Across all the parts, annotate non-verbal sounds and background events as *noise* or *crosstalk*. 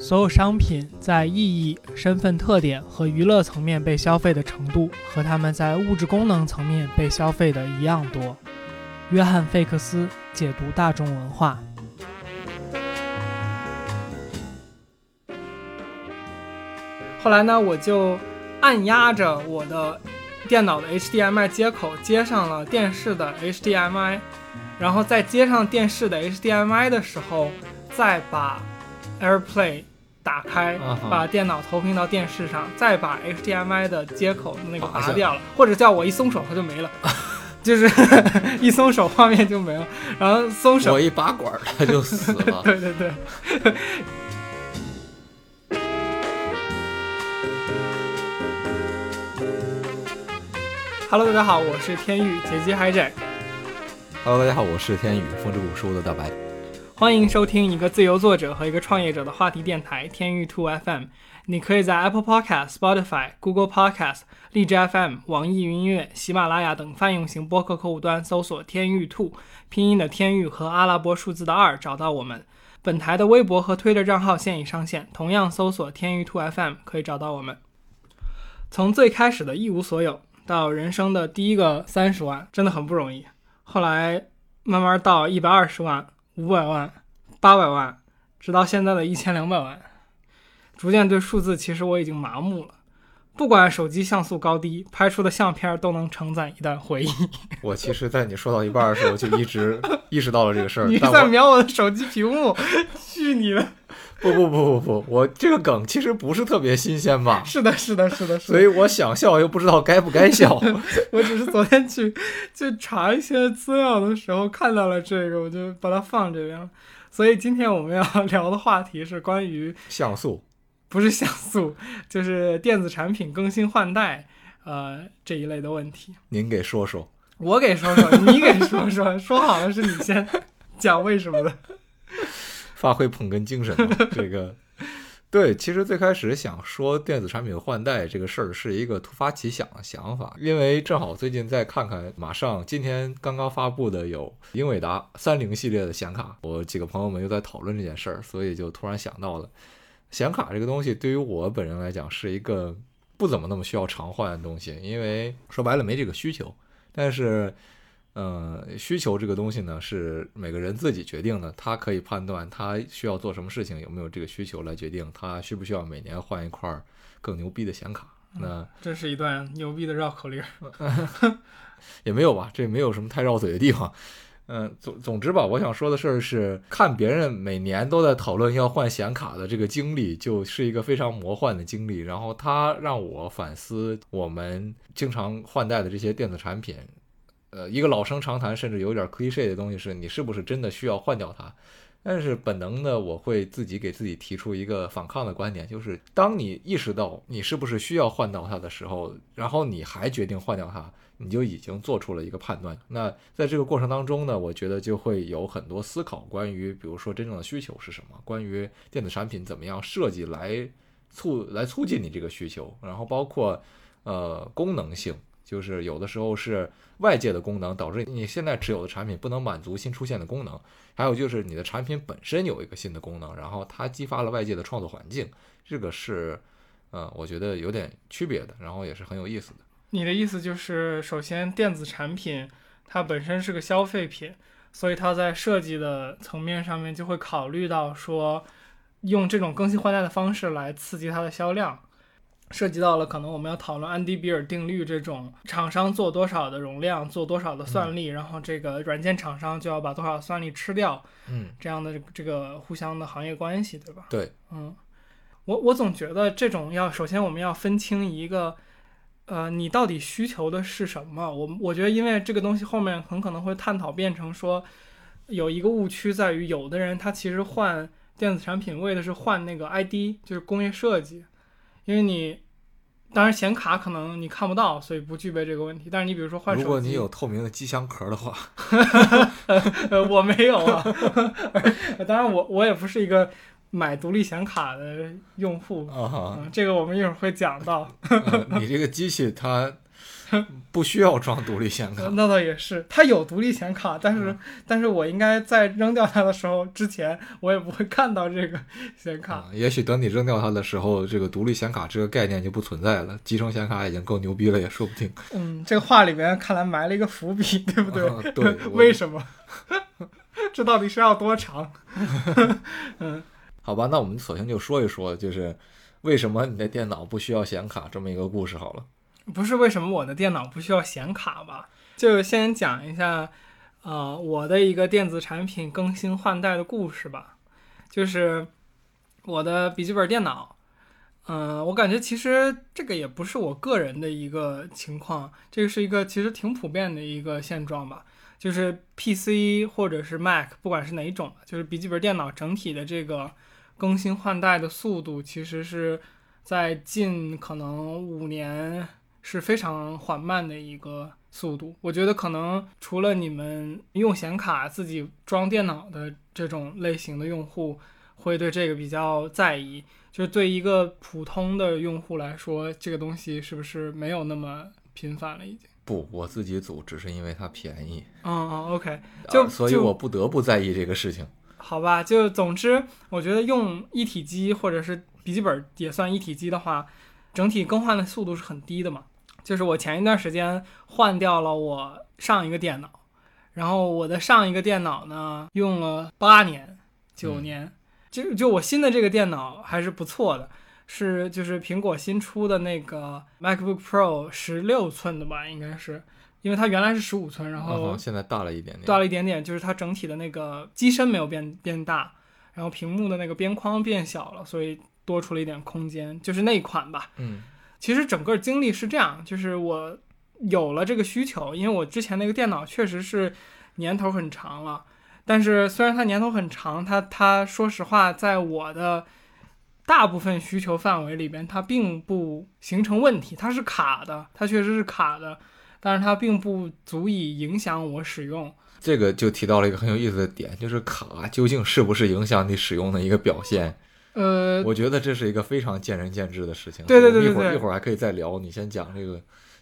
所有商品在意义、身份特点和娱乐层面被消费的程度，和他们在物质功能层面被消费的一样多。约翰·费克斯解读大众文化。后来呢，我就按压着我的电脑的 HDMI 接口接上了电视的 HDMI，然后在接上电视的 HDMI 的时候，再把 AirPlay。打开，把电脑投屏到电视上，再把 HDMI 的接口那个拔掉了，或者叫我一松手它就没了，*laughs* 就是 *laughs* 一松手画面就没了，然后松手我一拔管它就死了。*laughs* 对对对。Hello，大家好，我是天宇杰基海仔。Hello，大家好，我是天宇风之谷书的大白。欢迎收听一个自由作者和一个创业者的话题电台天域兔 FM。你可以在 Apple Podcast、Spotify、Google Podcast、荔枝 FM、网易云音乐、喜马拉雅等泛用型播客客户端搜索“天域兔”拼音的天域和阿拉伯数字的二找到我们。本台的微博和推特账号现已上线，同样搜索“天域兔 FM” 可以找到我们。从最开始的一无所有到人生的第一个三十万，真的很不容易。后来慢慢到一百二十万。五百万、八百万，直到现在的一千两百万，逐渐对数字其实我已经麻木了。不管手机像素高低，拍出的相片都能承载一段回忆。*laughs* 我其实，在你说到一半的时候，就一直 *laughs* 意识到了这个事儿。你在瞄我的手机屏幕？去你的！*laughs* 不不不不不，我这个梗其实不是特别新鲜吧？是的，是的，是的，所以我想笑又不知道该不该笑。*laughs* 我只是昨天去去查一些资料的时候看到了这个，我就把它放这边了。所以今天我们要 *laughs* 聊的话题是关于像素，不是像素，就是电子产品更新换代，呃这一类的问题。您给说说，我给说说，你给说说，说好了是你先讲为什么的。发挥捧哏精神，*laughs* 这个对，其实最开始想说电子产品换代这个事儿是一个突发奇想的想法，因为正好最近再看看，马上今天刚刚发布的有英伟达三零系列的显卡，我几个朋友们又在讨论这件事儿，所以就突然想到了显卡这个东西，对于我本人来讲是一个不怎么那么需要常换的东西，因为说白了没这个需求，但是。呃，需求这个东西呢，是每个人自己决定的。他可以判断他需要做什么事情，有没有这个需求来决定他需不需要每年换一块更牛逼的显卡。那这是一段牛逼的绕口令，*laughs* 也没有吧？这没有什么太绕嘴的地方。嗯，总总之吧，我想说的事儿是，看别人每年都在讨论要换显卡的这个经历，就是一个非常魔幻的经历。然后它让我反思我们经常换代的这些电子产品。呃，一个老生常谈，甚至有点 cliche 的东西是，你是不是真的需要换掉它？但是本能的，我会自己给自己提出一个反抗的观点，就是当你意识到你是不是需要换掉它的时候，然后你还决定换掉它，你就已经做出了一个判断。那在这个过程当中呢，我觉得就会有很多思考，关于比如说真正的需求是什么，关于电子产品怎么样设计来促来促进你这个需求，然后包括呃功能性。就是有的时候是外界的功能导致你现在持有的产品不能满足新出现的功能，还有就是你的产品本身有一个新的功能，然后它激发了外界的创作环境，这个是，呃，我觉得有点区别的，然后也是很有意思的。你的意思就是，首先电子产品它本身是个消费品，所以它在设计的层面上面就会考虑到说，用这种更新换代的方式来刺激它的销量。涉及到了可能我们要讨论安迪比尔定律这种厂商做多少的容量，做多少的算力，然后这个软件厂商就要把多少算力吃掉，嗯，这样的这个互相的行业关系，对吧？对，嗯，我我总觉得这种要首先我们要分清一个，呃，你到底需求的是什么？我我觉得因为这个东西后面很可能会探讨变成说，有一个误区在于有的人他其实换电子产品为的是换那个 ID，就是工业设计。因为你，当然显卡可能你看不到，所以不具备这个问题。但是你比如说换手机，如果你有透明的机箱壳的话，*laughs* 我没有啊。*laughs* 当然我我也不是一个买独立显卡的用户啊。这个我们一会儿会讲到。你这个机器它 *laughs* 不需要装独立显卡。那倒也是，它有独立显卡，但是、但是我应该在扔掉它的时候之前，我也不会看到这个显卡。啊，也许等你扔掉它的时候，这个独立显卡这个概念就不存在了，集成显卡已经够牛逼了，也说不定。嗯，这个话里面看来埋了一个伏笔，对不对？啊对 *laughs* 为什么？*laughs* 这到底是要多长？嗯好吧，那我们索性就说一说，就是为什么你的电脑不需要显卡这么一个故事好了。不是为什么我的电脑不需要显卡吧？就先讲一下，呃，我的一个电子产品更新换代的故事吧。就是我的笔记本电脑，嗯、我感觉其实这个也不是我个人的一个情况，这个是一个其实挺普遍的一个现状吧。就是 PC 或者是 Mac，不管是哪一种，就是笔记本电脑整体的这个更新换代的速度，其实是在近可能五年是非常缓慢的一个速度。我觉得可能除了你们用显卡自己装电脑的这种类型的用户会对这个比较在意，就是对一个普通的用户来说，这个东西是不是没有那么频繁了已经？不，我自己组只是因为它便宜，嗯嗯，OK，就啊所以我不得不在意这个事情。好吧，就总之，我觉得用一体机或者是笔记本也算一体机的话，整体更换的速度是很低的嘛。就是我前一段时间换掉了我上一个电脑，然后我的上一个电脑呢用了八年、九嗯年，就就我新的这个电脑还是不错的，是就是苹果新出的那个 MacBook Pro 十六寸的吧，应该是，因为它原来是十五寸，然后嗯现在大了一点点。大了一点点，就是它整体的那个机身没有变变大，然后屏幕的那个边框变小了，所以多出了一点空间，就是那一款吧。嗯其实整个经历是这样，就是我有了这个需求，因为我之前那个电脑确实是年头很长了，但是虽然它年头很长，它它说实话，在我的大部分需求范围里边，它并不形成问题，它是卡的，它确实是卡的，但是它并不足以影响我使用。这个就提到了一个很有意思的点，就是卡究竟是不是影响你使用的一个表现？呃，我觉得这是一个非常见仁见智的事情。对对对一会儿一会儿还可以再聊。你先讲这个，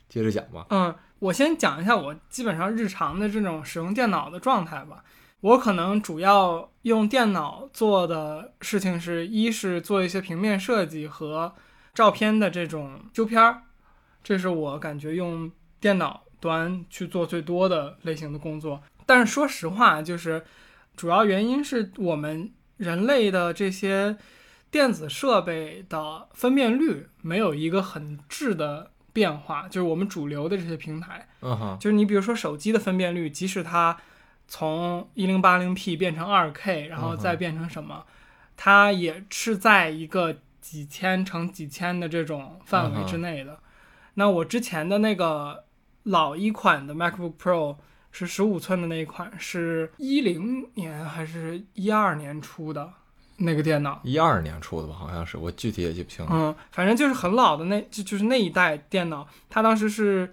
接着讲吧。嗯，我先讲一下我基本上日常的这种使用电脑的状态吧。我可能主要用电脑做的事情是，一是做一些平面设计和照片的这种修片儿，这是我感觉用电脑端去做最多的类型的工作。但是说实话，就是主要原因是我们人类的这些电子设备的分辨率没有一个很质的变化，就是我们主流的这些平台，嗯哼，就是你比如说手机的分辨率，即使它从一零八零 P 变成二 K，然后再变成什么，它也是在一个几千乘几千的这种范围之内的。那我之前的那个老一款的 MacBook Pro 是十五寸的那一款，是一零年还是一二年出的那个电脑。一二年出的吧，好像是，我具体也记不清了。嗯，反正就是很老的那，就就是那一代电脑，它当时是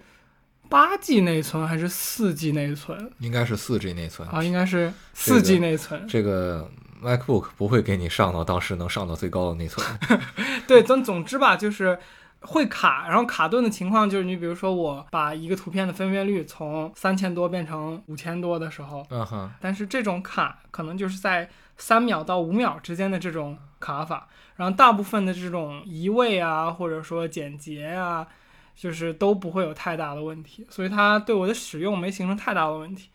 八 G 内存还是四 G 内存应该是四 G 内存。啊？应该是四 G 内存。这个 MacBook 不会给你上到当时能上到最高的内存。*laughs* 对，总总之吧，就是会卡，然后卡顿的情况就是，你比如说我把一个图片的分辨率从三千多变成五千多的时候，嗯哼，但是这种卡可能就是在三秒到五秒之间的这种卡法，然后大部分的这种移位啊，或者说简洁啊，就是都不会有太大的问题，所以它对我的使用没形成太大的问题。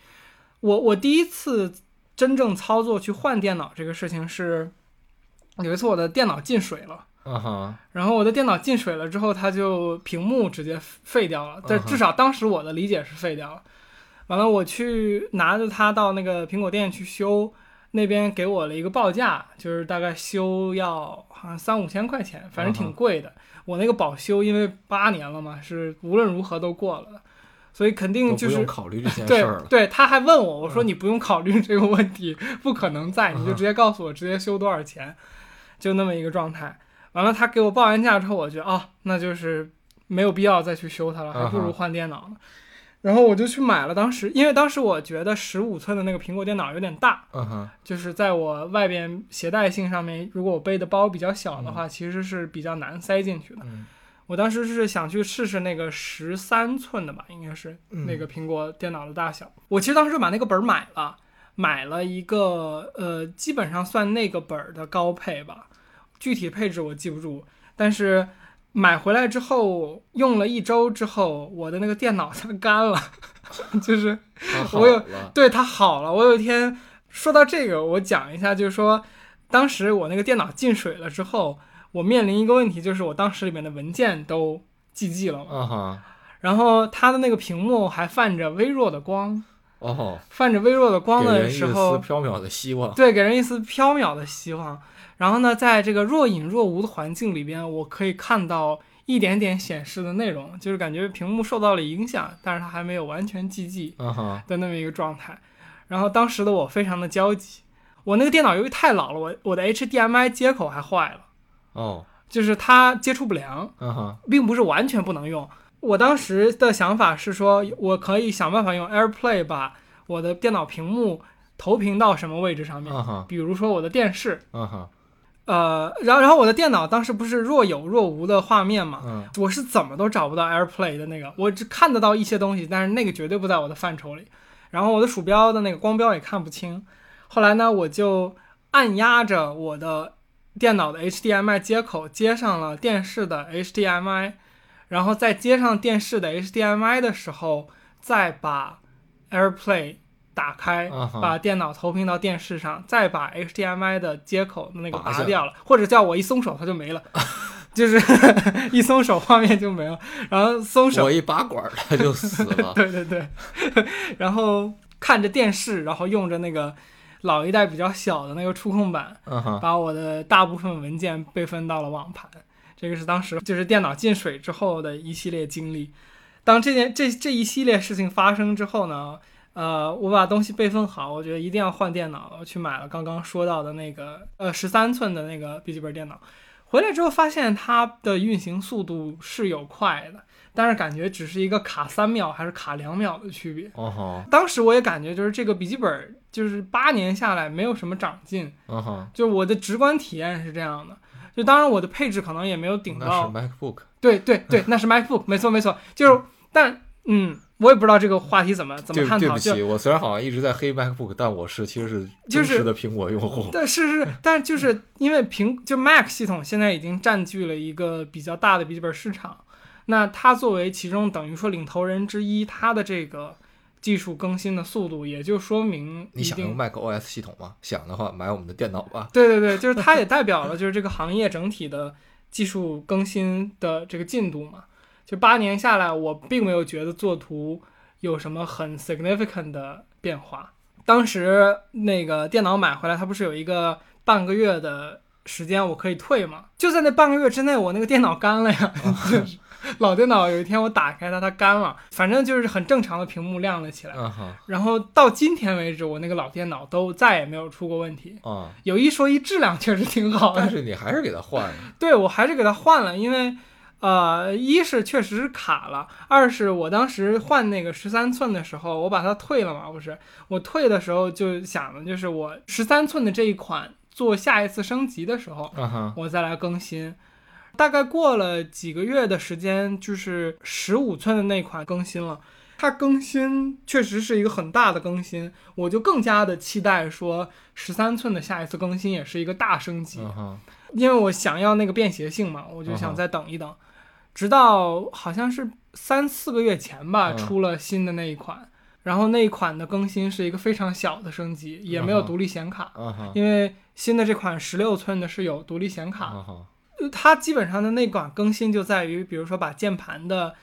我我第一次真正操作去换电脑这个事情是，有一次我的电脑进水了。然后我的电脑进水了之后，它就屏幕直接废掉了。但至少当时我的理解是废掉了。完了，我去拿着它到那个苹果店去修，那边给我了一个报价，就是大概修要好像三五千块钱，反正挺贵的。我那个保修因为八年了嘛，是无论如何都过了，所以肯定就是用考虑这件事对儿了。对，他还问我，我说嗯你不用考虑这个问题，*laughs* 不可能在，你就嗯直接告诉我直接修多少钱，就那么一个状态。完了，他给我报完价之后，我觉得哦，那就是没有必要再去修它了，还不如换电脑呢。然后我就去买了，当时因为当时我觉得十五寸的那个苹果电脑有点大，嗯哼，就是在我外边携带性上面，如果我背的包比较小的话，其实是比较难塞进去的。嗯我当时是想去试试那个十三寸的吧，应该是嗯那个苹果电脑的大小。我其实当时就把那个本儿买了，买了一个呃，基本上算那个本儿的高配吧，具体配置我记不住，但是买回来之后用了一周之后，我的那个电脑 *laughs* 它干了，*laughs* 就是我有，对它好了。我有一天说到这个，我讲一下，就是说当时我那个电脑进水了之后，我面临一个问题，就是我当时里面的文件都 GG 了嘛，然后它的那个屏幕还泛着微弱的光，哦，泛着微弱的光的时候，缥缈的希望。对，给人一丝飘渺的希望。然后呢，在这个若隐若无的环境里边，我可以看到一点点显示的内容，就是感觉屏幕受到了影响，但是它还没有完全啊哈，的那么一个状态。然后当时的我非常的焦急，我那个电脑由于太老了，我我的 HDMI 接口还坏了，哦，就是它接触不良，啊哈，并不是完全不能用。我当时的想法是说，我可以想办法用 AirPlay 把我的电脑屏幕投屏到什么位置上面，比如说我的电视，呃，然后然后我的电脑当时不是若有若无的画面嘛，嗯，我是怎么都找不到 AirPlay 的那个，我只看得到一些东西，但是那个绝对不在我的范畴里。然后我的鼠标的那个光标也看不清。后来呢，我就按压着我的电脑的 HDMI 接口接上了电视的 HDMI，然后在接上电视的 HDMI 的时候，再把 AirPlay 打开，把电脑投屏到电视上，再把 HDMI 的接口的那个拔掉了，或者叫我一松手它就没了，*laughs* 就是一松手画面就没了，然后松手我一拔管儿它就死了。*laughs* 对对对，然后看着电视，然后用着那个老一代比较小的那个触控板，把我的大部分文件备份到了网盘。这个是当时就是电脑进水之后的一系列经历。当这件这这一系列事情发生之后呢，呃，我把东西备份好，我觉得一定要换电脑了，我去买了刚刚说到的那个呃十三寸的那个笔记本电脑。回来之后发现它的运行速度是有快的，但是感觉只是一个卡三秒还是卡两秒的区别。当时我也感觉就是这个笔记本就是八年下来没有什么长进，就我的直观体验是这样的。就当然我的配置可能也没有顶到那是到，MacBook。对对对，那是 MacBook，没错没错，就是但嗯，我也不知道这个话题怎么怎么对探讨，就对不起，我虽然好像一直在黑 MacBook，但我是其实是就是的苹果用户。但是是，但就是因为苹就 Mac 系统现在已经占据了一个比较大的笔记本市场，那它作为其中等于说领头人之一，它的这个技术更新的速度，也就说明你想用 Mac OS 系统吗？想的话，买我们的电脑吧。*laughs* 对对对，就是它也代表了就是这个行业整体的技术更新的这个进度嘛。就八年下来，我并没有觉得作图有什么很 significant 的变化。当时那个电脑买回来，它不是有一个半个月的时间我可以退吗？就在那半个月之内，我那个电脑干了呀，就是 *laughs* *laughs* 老电脑有一天我打开它，它干了，反正就是很正常的屏幕亮了起来。嗯然后到今天为止，我那个老电脑都再也没有出过问题。啊，有一说一，质量确实挺好的。但是你还是给它换了。对我还是给它换了，因为呃，一是确实是卡了，二是我当时换那个十三寸的时候，我把它退了嘛，不是？我退的时候就想的就是我十三寸的这一款做下一次升级的时候，我再来更新。大概过了几个月的时间，就是十五寸的那款更新了。它更新确实是一个很大的更新，我就更加的期待说十三寸的下一次更新也是一个大升级。因为我想要那个便携性嘛，我就想再等一等，直到好像是三四个月前吧，嗯。出了新的那一款，然后那一款的更新是一个非常小的升级，也没有独立显卡，因为新的这款十六寸的是有独立显卡，它基本上的那款更新就在于，比如说把键盘的，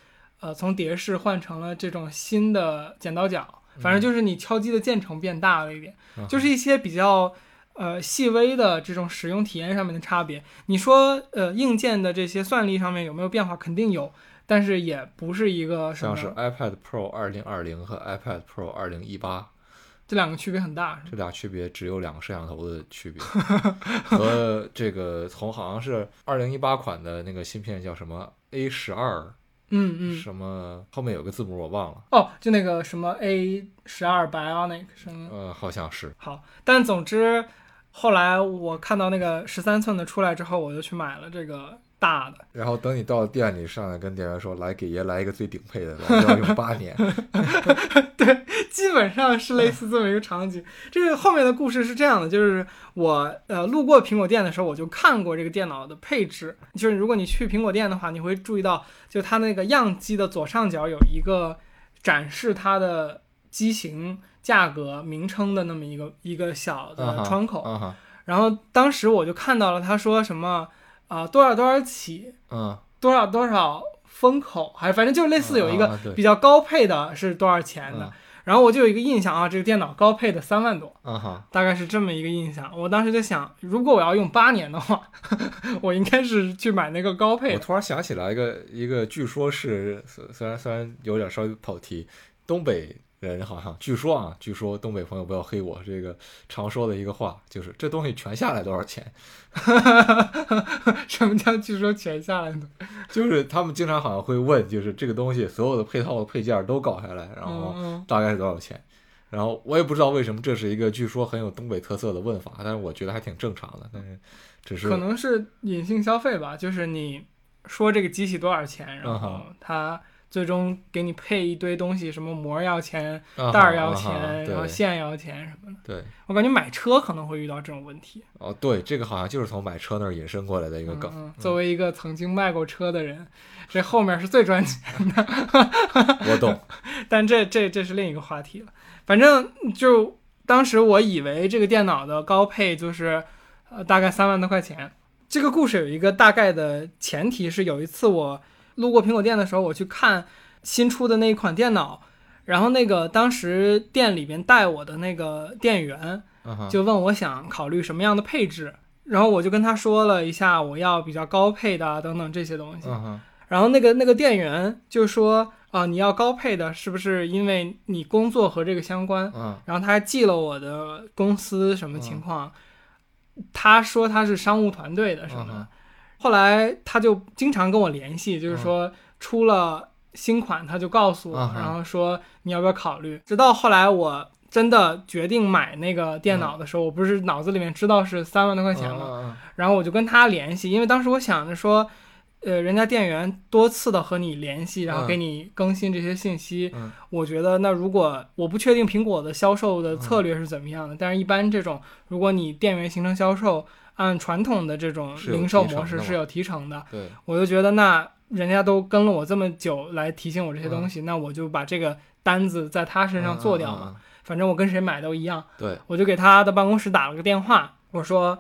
呃，从碟式换成了这种新的剪刀脚，反正就是你敲击的键程变大了一点，嗯就是一些比较呃细微的这种使用体验上面的差别。你说呃硬件的这些算力上面有没有变化？肯定有，但是也不是一个像是 iPad Pro 二零二零和 iPad Pro 二零一八这两个区别很大。这俩区别只有两个摄像头的区别，和这个从好像是二零一八款的那个芯片叫什么 A 十二嗯嗯，什么后面有个字母我忘了，哦，就那个什么 A 十二 Bionic 什么。呃，好像是，好，但总之，后来我看到那个十三寸的出来之后，我就去买了这个大的。然后等你到店里上来跟店员说，来给爷来一个最顶配的，老子要用八年。*laughs* 对基本上是类似这么一个场景。*laughs* 这个后面的故事是这样的，就是我呃路过苹果店的时候，我就看过这个电脑的配置。就是如果你去苹果店的话，你会注意到，就它那个样机的左上角有一个展示它的机型、价格、名称的那么一个一个小的窗口。然后当时我就看到了，他说什么啊、多少多少起，嗯，多少多少风口，还反正就是类似有一个比较高配的是多少钱的。嗯然后我就有一个印象啊，这个电脑高配的三万多，啊哈，大概是这么一个印象。我当时就想，如果我要用八年的话，*laughs* 我应该是去买那个高配。我突然想起来一个一个，据说是虽虽然虽然有点稍微跑题，东北人好像据说啊，据说东北朋友不要黑我，这个常说的一个话就是这东西全下来多少钱？*laughs* 什么叫据说全下来呢？就是他们经常好像会问，就是这个东西所有的配套的配件都搞下来，然后嗯大概是多少钱？然后我也不知道为什么这是一个据说很有东北特色的问法，但是我觉得还挺正常的。但是只是可能是隐性消费吧，就是你说这个机器多少钱，然后它最终给你配一堆东西，什么膜要钱，啊袋儿要钱，然后线要钱什么的。对我感觉买车可能会遇到这种问题。哦，对，这个好像就是从买车那儿引申过来的一个梗。嗯嗯，作为一个曾经卖过车的人，这后面是最赚钱的，*laughs* 我懂，*laughs* 但这这这是另一个话题了。反正就当时我以为这个电脑的高配就是呃大概三万多块钱。这个故事有一个大概的前提是，有一次我路过苹果店的时候，我去看新出的那一款电脑，然后那个当时店里边带我的那个店员，就问我想考虑什么样的配置，然后我就跟他说了一下我要比较高配的啊等等这些东西，然后那个那个店员就说啊、你要高配的，是不是因为你工作和这个相关？嗯。然后他还记了我的公司什么情况，他说他是商务团队的什么，后来他就经常跟我联系，就是说出了新款他就告诉我，嗯。然后说你要不要考虑。直到后来我真的决定买那个电脑的时候，我不是脑子里面知道是三万多块钱吗？嗯嗯然后我就跟他联系，因为当时我想着说，呃，人家店员多次的和你联系，然后嗯。给你更新这些信息，嗯。我觉得那如果我不确定苹果的销售的策略是怎么样的，但是一般这种如果你店员形成销售，按传统的这种零售模式是有提成的，对，我就觉得那人家都跟了我这么久来提醒我这些东西，那我就把这个单子在他身上做掉嘛，反正我跟谁买都一样。对，我就给他的办公室打了个电话，我说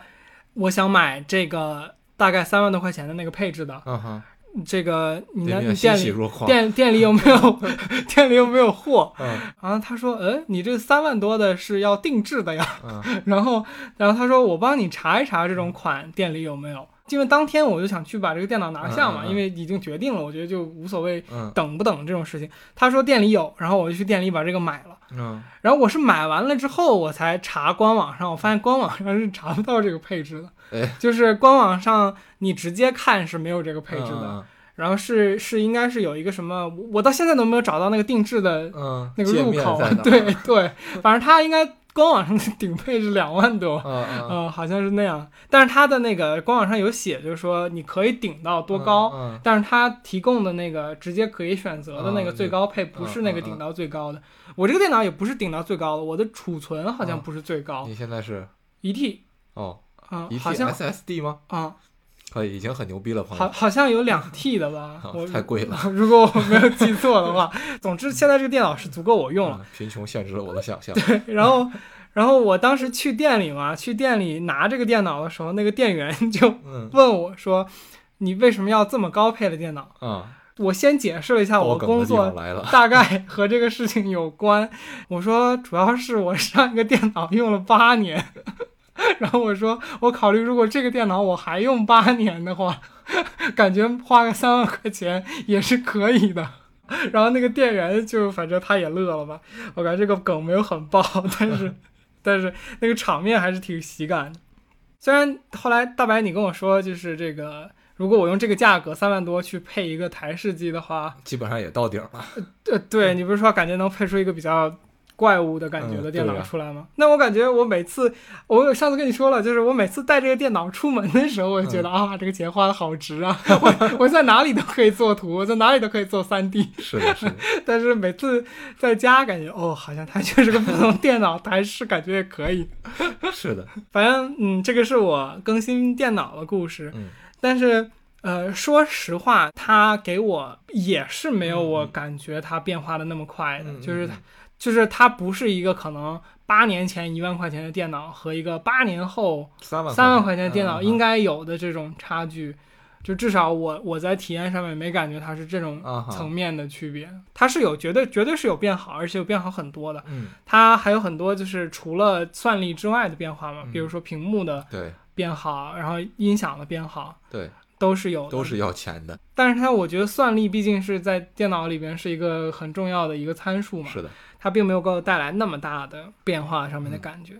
我想买这个大概三万多块钱的那个配置的，嗯哼，这个你的店里。店店里有没有 *laughs* 店里有没有货？嗯然后他说，呃，你这三万多的是要定制的呀。嗯 *laughs* 然后然后他说我帮你查一查这种款店里有没有。因为当天我就想去把这个电脑拿下嘛，嗯嗯嗯因为已经决定了，我觉得就无所谓嗯等不等这种事情。他说店里有，然后我就去店里把这个买了。嗯。然后我是买完了之后，我才查官网上，我发现官网上是查不到这个配置的，哎。就是官网上你直接看是没有这个配置的，嗯然后是是应该是有一个什么，我我到现在都没有找到那个定制的嗯，那个入口。*laughs* 对对，反正它应该官网上的顶配是两万多。嗯嗯。呃，好像是那样，但是它的那个官网上有写，就是说你可以顶到多高，嗯但是它提供的那个直接可以选择的那个嗯最高配不是那个顶到最高的。我这个电脑也不是顶到最高的，我的储存好像嗯。不是最高，你现在是一 T 哦，啊、一好像 SSD 吗？啊、已经很牛逼了，朋友。好好像有两 T 的吧，太贵了。*laughs* 如果我没有记错的话，*laughs* 总之现在这个电脑是足够我用了。嗯贫穷限制了我的想象。对然后，然后我当时去店里嘛，去店里拿这个电脑的时候，那个店员就嗯问我说：“你为什么要这么高配的电脑啊，？”我先解释了一下我的工作。*laughs* 大概和这个事情有关。我说主要是我上一个电脑用了八年，然后我说我考虑如果这个电脑我还用八年的话，*laughs* 感觉花个三万块钱也是可以的。然后那个店员就反正他也乐了吧，我感觉这个梗没有很爆，但是 *laughs* 但是那个场面还是挺喜感的。虽然后来大白你跟我说，就是这个如果我用这个价格三万多去配一个台式机的话，基本上也到顶了。呃，对你不是说感觉能配出一个比较怪物的感觉的嗯电脑出来吗？那我感觉我每次，我有上次跟你说了，就是我每次带这个电脑出门的时候，我就觉嗯。得、啊，这个钱花的好值啊！我 *laughs* 我在哪里都可以做图，我在哪里都可以做三 D，是的，是的，*laughs* 但是每次在家感觉哦，好像它就是个普通电脑，还是感觉也可以。是的，反正嗯，这个是我更新电脑的故事，嗯。但是呃，说实话，它给我也是没有我感觉它变化的那么快的，嗯就是嗯就是它不是一个可能八年前一万块钱的电脑和一个八年后三万三万块钱的电脑应该有的这种差距。就至少我我在体验上面没感觉它是这种层面的区别，它是有绝对绝对是有变好，而且有变好很多的。嗯，它还有很多就是除了算力之外的变化嘛，嗯比如说屏幕的对。变好，然后音响的变好，对，都是有的。都是要钱的，但是它我觉得算力毕竟是在电脑里边是一个很重要的一个参数嘛，是的，它并没有给我带来那么大的变化上面嗯的感觉。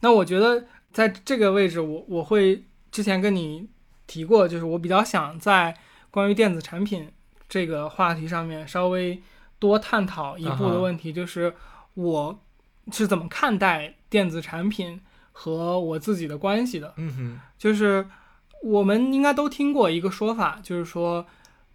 那我觉得在这个位置我，我会之前跟你提过，就是我比较想在关于电子产品这个话题上面稍微多探讨一步的问题，就是我是怎么看待电子产品和我自己的关系的。嗯哼，就是我们应该都听过一个说法，就是说，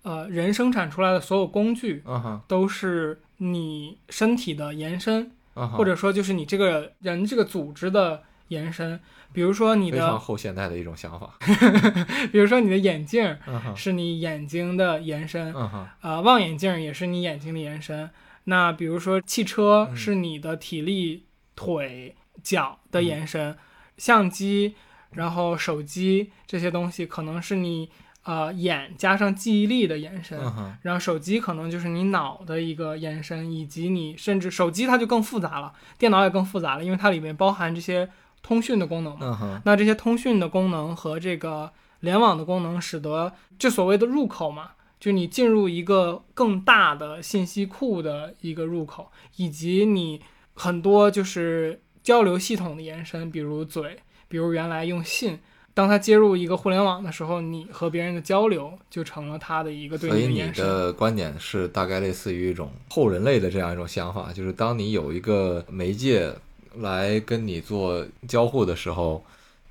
呃，人生产出来的所有工具都是你身体的延伸，或者说就是你这个人这个组织的延伸。比如说你非常的，后现代的一种想法，*laughs* 比如说你的眼镜是你眼睛的延伸，呃，望远镜也是你眼睛的延伸。那比如说汽车嗯是你的体力、腿、脚的嗯延伸，相机，然后手机这些东西可能是你呃眼加上记忆力的延伸。嗯，然后手机可能就是你脑的一个延伸，以及你甚至手机它就更复杂了，电脑也更复杂了，因为它里面包含这些通讯的功能嘛。嗯，那这些通讯的功能和这个联网的功能，使得这所谓的入口嘛，就你进入一个更大的信息库的一个入口，以及你很多就是交流系统的延伸，比如嘴，比如原来用信。当他接入一个互联网的时候，你和别人的交流就成了他的一个对所以你。的观点是大概类似于一种后人类的这样一种想法，就是当你有一个媒介来跟你做交互的时候，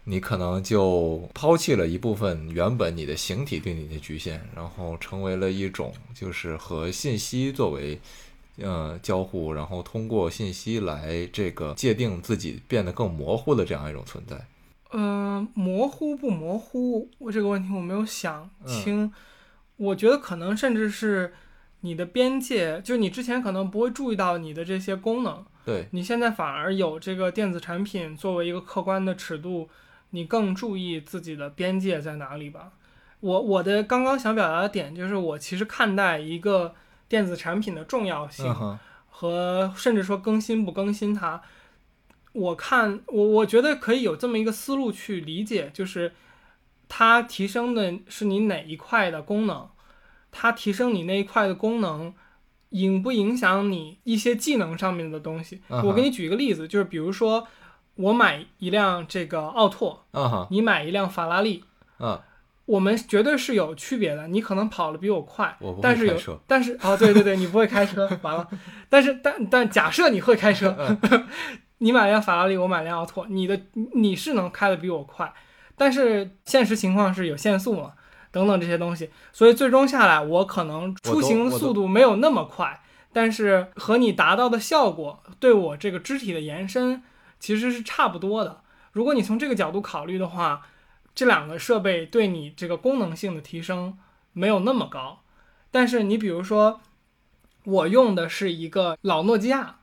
你可能就抛弃了一部分原本你的形体对你的局限，然后成为了一种就是和信息作为呃交互，然后通过信息来这个界定自己变得更模糊的这样一种存在。嗯、模糊不模糊，我这个问题我没有想嗯清。我觉得可能甚至是你的边界，就你之前可能不会注意到你的这些功能，对，你现在反而有这个电子产品作为一个客观的尺度，你更注意自己的边界在哪里吧。我我的刚刚想表达的点就是，我其实看待一个电子产品的重要性，和甚至说更新不更新它，我看我我觉得可以有这么一个思路去理解，就是它提升的是你哪一块的功能，它提升你那一块的功能。影不影响你一些技能上面的东西？我给你举一个例子，就是比如说，我买一辆这个奥拓，你买一辆法拉利，嗯，我们绝对是有区别的。你可能跑得比我快，但是有但是哦，对对对，你不会开车，完了。但是但但假设你会开车，嗯 *laughs* 你买辆法拉利，我买辆奥拓，你的你是能开得比我快，但是现实情况是有限速嘛，等等这些东西，所以最终下来，我可能出行速度没有那么快，但是和你达到的效果对我这个肢体的延伸其实是差不多的。如果你从这个角度考虑的话，这两个设备对你这个功能性的提升没有那么高，但是你比如说，我用的是一个老诺基亚，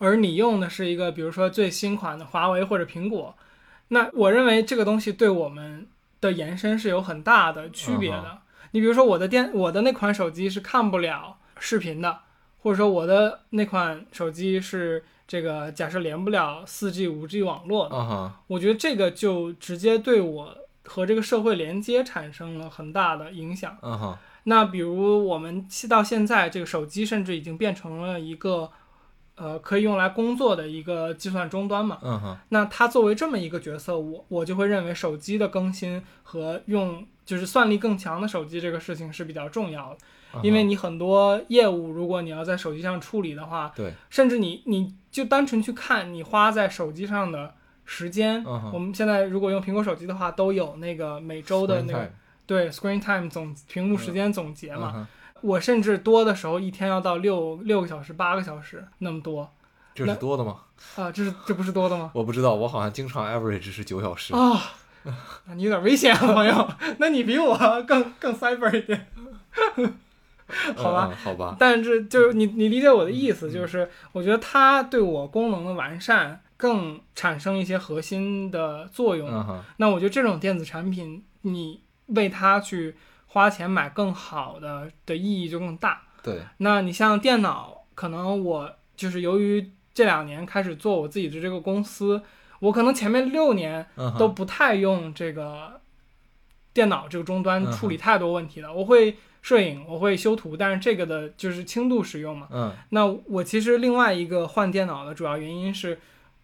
而你用的是一个比如说最新款的华为或者苹果，那我认为这个东西对我们的延伸是有很大的区别的。嗯你比如说我的电，我的那款手机是看不了视频的，或者说我的那款手机是这个假设连不了四 G、五 G 网络的，我觉得这个就直接对我和这个社会连接产生了很大的影响。那比如我们到现在，这个手机甚至已经变成了一个，呃，可以用来工作的一个计算终端嘛。嗯哼，那它作为这么一个角色，我我就会认为手机的更新和用就是算力更强的手机这个事情是比较重要的，因为你很多业务如果你要在手机上处理的话，对，甚至你你就单纯去看你花在手机上的时间。嗯我们现在如果用苹果手机的话，都有那个每周的那个对 screen time 总屏幕时间总结嘛。我甚至多的时候一天要到六六个小时、八个小时那么多这是多的吗？啊，这是这不是多的吗？我不知道，我好像经常 average 是九小时。啊、那你有点危险啊，朋友。那你比我更更 cyber 一点。好吧嗯，嗯好吧，但是就是你你理解我的意思，嗯就是我觉得它对我功能的完善更产生一些核心的作用。嗯，那我觉得这种电子产品，你为它去花钱买更好的的意义就更大。对，那你像电脑，可能我就是由于这两年开始做我自己的这个公司，我可能前面六年都不太用这个电脑这个终端处理太多问题的。我会摄影，我会修图，但是这个的就是轻度使用嘛。嗯那我其实另外一个换电脑的主要原因是，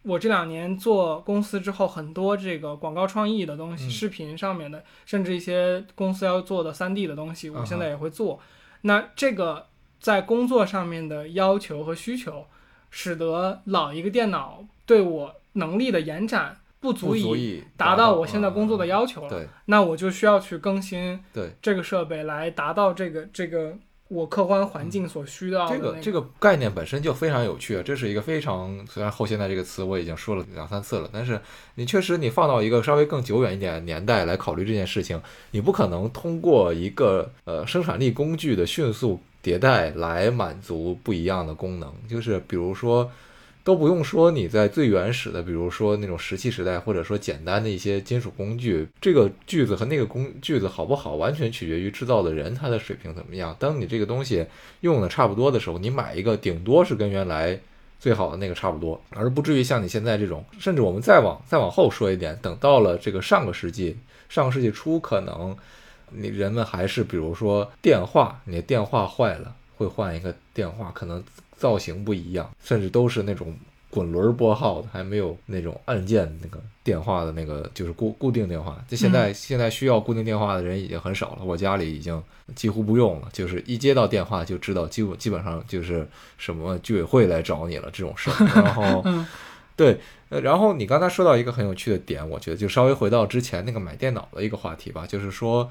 我这两年做公司之后，很多这个广告创意的东西、嗯。视频上面的，甚至一些公司要做的三 D 的东西，我现在也会做。那这个在工作上面的要求和需求，使得老一个电脑对我能力的延展不不足以达到我现在工作的嗯。要求了。对。那我就需要去更新，这个设备来达到这个这个我客观环境所需要的、那这个这个概念本身就非常有趣啊，这是一个非常虽然后现代这个词我已经说了两三次了，但是你确实你放到一个稍微更久远一点的年代来考虑这件事情，你不可能通过一个呃生产力工具的迅速迭代来满足不一样的功能，就是比如说。都不用说，你在最原始的，比如说那种石器时代，或者说简单的一些金属工具，这个锯子和那个工锯子好不好，完全取决于制造的人他的水平怎么样。当你这个东西用的差不多的时候，你买一个顶多是跟原来最好的那个差不多，而不至于像你现在这种。甚至我们再往再往后说一点，等到了这个上个世纪，上个世纪初，可能你人们还是比如说电话，你的电话坏了会换一个电话，可能造型不一样，甚至都是那种。滚轮拨号的，还没有那种按键那个电话的那个，就是固固定电话。就现在、现在需要固定电话的人已经很少了，我家里已经几乎不用了，就是一接到电话就知道基本基本上就是什么居委会来找你了这种事儿。*laughs* 然后嗯对，呃，然后你刚才说到一个很有趣的点，我觉得就稍微回到之前那个买电脑的一个话题吧，就是说。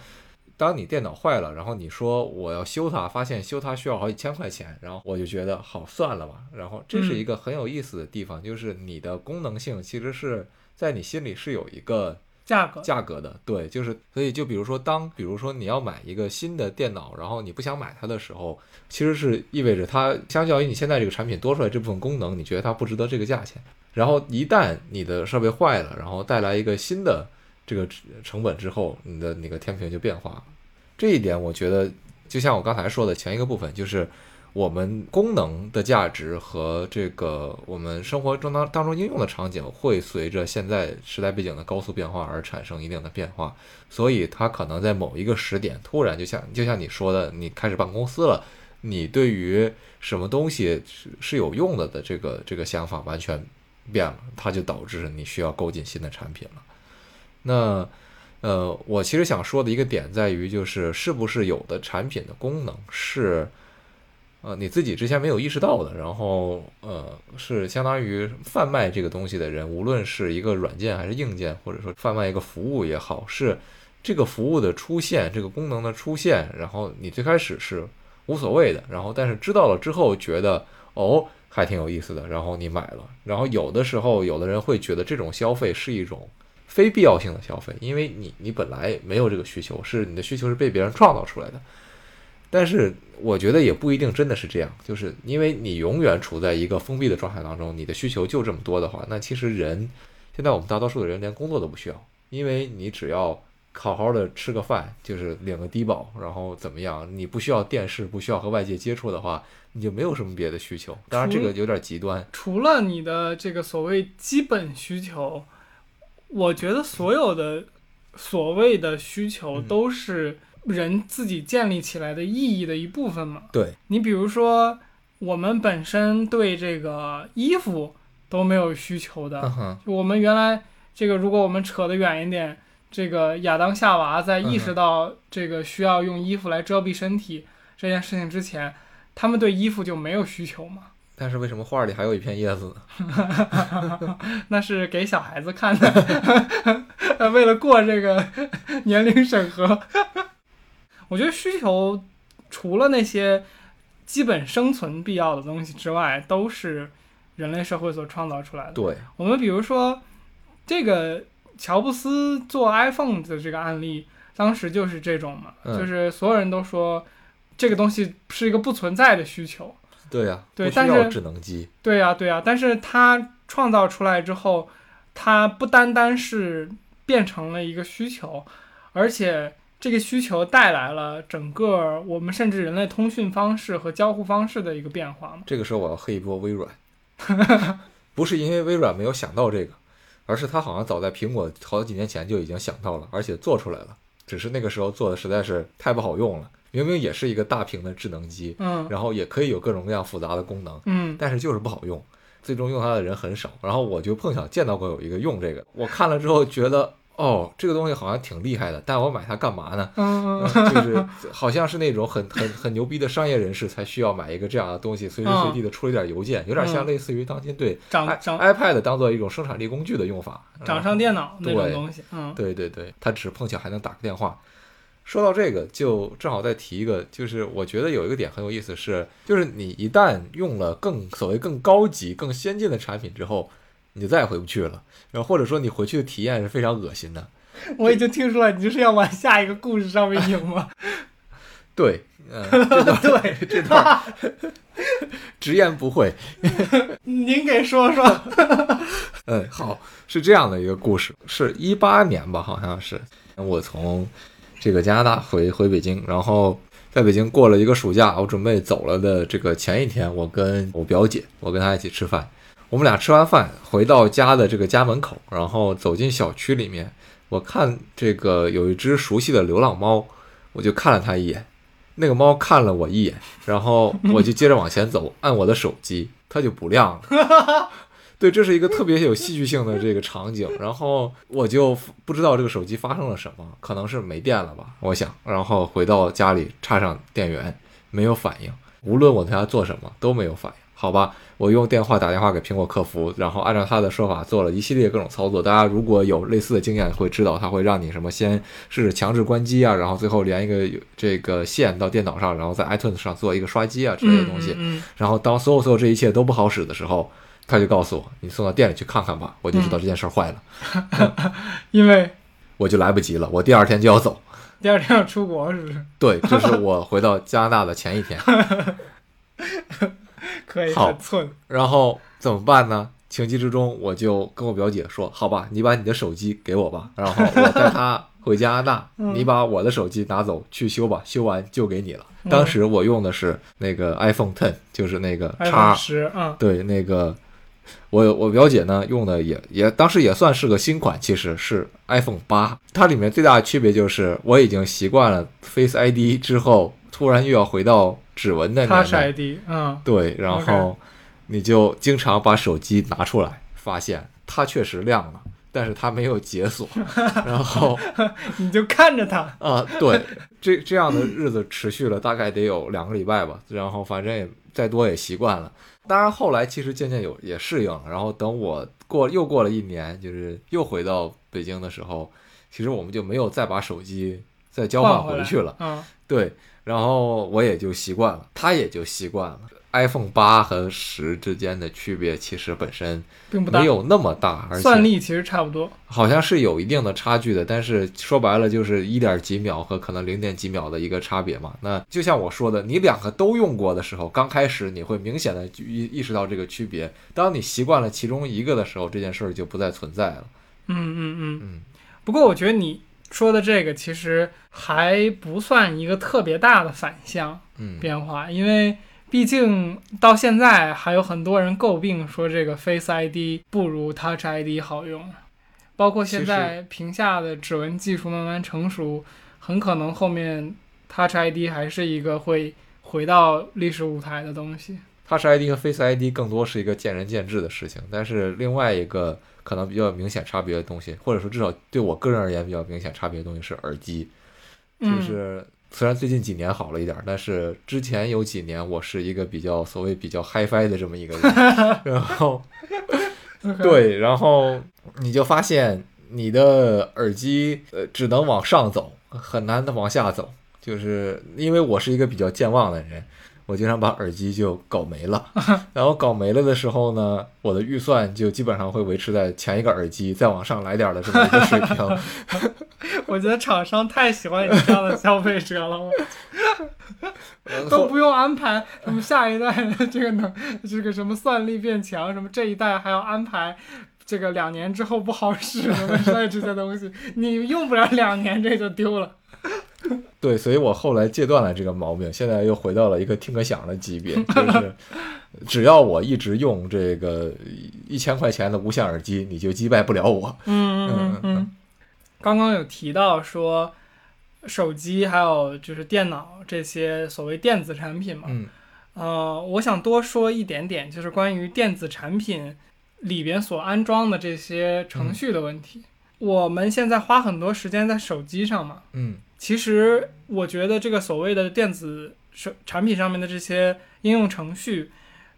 当你电脑坏了，然后你说我要修它，发现修它需要好几千块钱，然后我就觉得好算了吧。然后这是一个很有意思的地方，就是你的功能性其实是在你心里是有一个价格价格的，对，就是所以就比如说当比如说你要买一个新的电脑，然后你不想买它的时候，其实是意味着它相较于你现在这个产品多出来这部分功能，你觉得它不值得这个价钱。然后一旦你的设备坏了，然后带来一个新的这个成本之后，你的那个天平就变化了。这一点我觉得就像我刚才说的前一个部分，就是我们功能的价值和这个我们生活中当当中应用的场景，会随着现在时代背景的高速变化而产生一定的变化。所以它可能在某一个时点，突然就像就像你说的，你开始办公司了，你对于什么东西是是有用的的这个这个想法完全变了，它就导致你需要购进新的产品了。那呃，我其实想说的一个点在于，就是是不是有的产品的功能是，呃，你自己之前没有意识到的，然后呃，是相当于贩卖这个东西的人，无论是一个软件还是硬件，或者说贩卖一个服务也好，是这个服务的出现，这个功能的出现，然后你最开始是无所谓的，然后但是知道了之后觉得哦还挺有意思的，然后你买了，然后有的时候有的人会觉得这种消费是一种。非必要性的消费，因为你你本来没有这个需求，是你的需求是被别人创造出来的。但是我觉得也不一定真的是这样，就是因为你永远处在一个封闭的状态当中，你的需求就这么多的话，那其实人现在我们大多数的人连工作都不需要，因为你只要好好的吃个饭，就是领个低保，然后怎么样，你不需要电视，不需要和外界接触的话，你就没有什么别的需求。当然这个有点极端，除了你的这个所谓基本需求。我觉得所有的所谓的需求嗯都是人自己建立起来的意义的一部分嘛。对，你比如说，我们本身对这个衣服都没有需求的。我们原来这个，如果我们扯得远一点，这个亚当夏娃在意识到这个需要用衣服来遮蔽身体这件事情之前，他们对衣服就没有需求嘛。但是为什么画里还有一片叶子呢？*laughs* 那是给小孩子看的，*laughs* 为了过这个 *laughs* 年龄审核。我觉得需求除了那些基本生存必要的东西之外，都是人类社会所创造出来的。对，我们比如说这个乔布斯做 iPhone 的这个案例，当时就是这种嘛，嗯就是所有人都说这个东西是一个不存在的需求。对呀、对但是不需要智能机。对呀、对呀、但是它创造出来之后，它不单单是变成了一个需求，而且这个需求带来了整个我们甚至人类通讯方式和交互方式的一个变化嘛。这个时候我要黑一波微软，不是因为微软没有想到这个，而是他好像早在苹果好几年前就已经想到了，而且做出来了，只是那个时候做的实在是太不好用了。明明也是一个大屏的智能机，嗯然后也可以有各种各样复杂的功能，嗯但是就是不好用，最终用它的人很少。然后我就碰巧见到过有一个用这个，我看了之后觉得，哦，这个东西好像挺厉害的，但我买它干嘛呢？嗯嗯 *laughs* 就是好像是那种很很很牛逼的商业人士才需要买一个这样的东西，随时随地的处理点邮件，有点像嗯类似于当今对 iPad 当做一种生产力工具的用法。掌上电脑那种对东西，嗯对对对，它只是碰巧还能打个电话。说到这个，就正好再提一个，就是我觉得有一个点很有意思是，就是你一旦用了更所谓更高级、更先进的产品之后，你就再也回不去了。然后或者说你回去的体验是非常恶心的。我已经听出来你就是要往下一个故事上面引吗？*laughs* 对，嗯、对，这段 *laughs* 直言不讳。*laughs* 您给说说。嗯，好，是这样的一个故事，是一八年吧，好像是我从这个加拿大回回北京，然后在北京过了一个暑假，我准备走了的这个前一天，我跟我表姐，我跟她一起吃饭，我们俩吃完饭回到家的这个家门口，然后走进小区里面，我看这个有一只熟悉的流浪猫，我就看了它一眼，那个猫看了我一眼，然后我就接着往前走，按我的手机，它就不亮了。对，这是一个特别有戏剧性的这个场景，然后我就不知道这个手机发生了什么，可能是没电了吧，我想，然后回到家里插上电源，没有反应，无论我对它做什么都没有反应，好吧，我用电话打电话给苹果客服，然后按照他的说法做了一系列各种操作，大家如果有类似的经验会知道，他会让你什么先是强制关机啊，然后最后连一个这个线到电脑上，然后在 iTunes 上做一个刷机啊之类的东西，嗯，嗯。然后当所有所有这一切都不好使的时候，他就告诉我：“你送到店里去看看吧。”我就知道这件事儿坏了，*laughs* 嗯因为我就来不及了，我第二天就要走。第二天要出国，是不是？对，这是我回到加拿大的前一天。*laughs* 可以好很寸。然后怎么办呢？情急之中，我就跟我表姐说：“好吧，你把你的手机给我吧，然后我带她回加拿大，*laughs* 嗯你把我的手机拿走去修吧，修完就给你了。”嗯当时我用的是那个 iPhone Ten，就是那个叉十，嗯对，那个 *laughs* 我我表姐呢用的也也当时也算是个新款，其实是 iPhone 八。它里面最大的区别就是我已经习惯了 Face ID 之后，突然又要回到指纹的年，Touch。ID，嗯，对，然后你就经常把手机拿出来，发现它确实亮了。但是它没有解锁，*laughs* 然后 *laughs* 你就看着它，啊，对，这这样的日子持续了大概得有两个礼拜吧，然后反正也再多也习惯了。当然后来其实渐渐有也适应了，然后等我过又过了一年，就是又回到北京的时候，其实我们就没有再把手机再交换回去了。嗯，对，然后我也就习惯了，他也就习惯了。iPhone 八和十之间的区别其实本身并不大没，有那么大，而且算力其实差不多。好像是有一定的差距的，但是说白了就是一点几秒和可能零点几秒的一个差别嘛。那就像我说的，你两个都用过的时候，刚开始你会明显的意意识到这个区别。当你习惯了其中一个的时候，这件事儿就不再存在了。嗯嗯嗯。嗯，不过我觉得你说的这个其实还不算一个特别大的反向嗯，变化，因为毕竟到现在还有很多人诟病说这个 Face ID 不如 Touch ID 好用，包括现在屏下的指纹技术慢慢成熟，很可能后面 Touch ID 还是一个会回到历史舞台的东西。Touch ID 和 Face ID 更多是一个见仁见智的事情，但是另外一个可能比较明显差别的东西，或者说至少对我个人而言比较明显差别的东西是耳机，就嗯是虽然最近几年好了一点儿，但是之前有几年我是一个比较所谓比较 HiFi 的这么一个人，*laughs* 然后对，然后你就发现你的耳机呃只能往上走，很难的往下走，就是因为我是一个比较健忘的人。我经常把耳机就搞没了，*laughs* 然后搞没了的时候呢，我的预算就基本上会维持在前一个耳机再往上来点儿的这么一个水平。*laughs* 我觉得厂商太喜欢你这样的消费者了，我都不用安排什么下一代的这个能这个什么算力变强，什么这一代还要安排。这个两年之后不好使了，*laughs* 所以这些东西，你用不了两年这就丢了。对，所以我后来戒断了这个毛病，现在又回到了一个听个响的级别，就是 *laughs* 只要我一直用这个一千块钱的无线耳机，你就击败不了我。嗯嗯嗯嗯。刚刚有提到说，手机还有就是电脑这些所谓电子产品嘛，嗯呃，我想多说一点点，就是关于电子产品里边所安装的这些程序的问题。我们现在花很多时间在手机上嘛，嗯其实我觉得这个所谓的电子手产品上面的这些应用程序，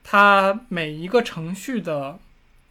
它每一个程序的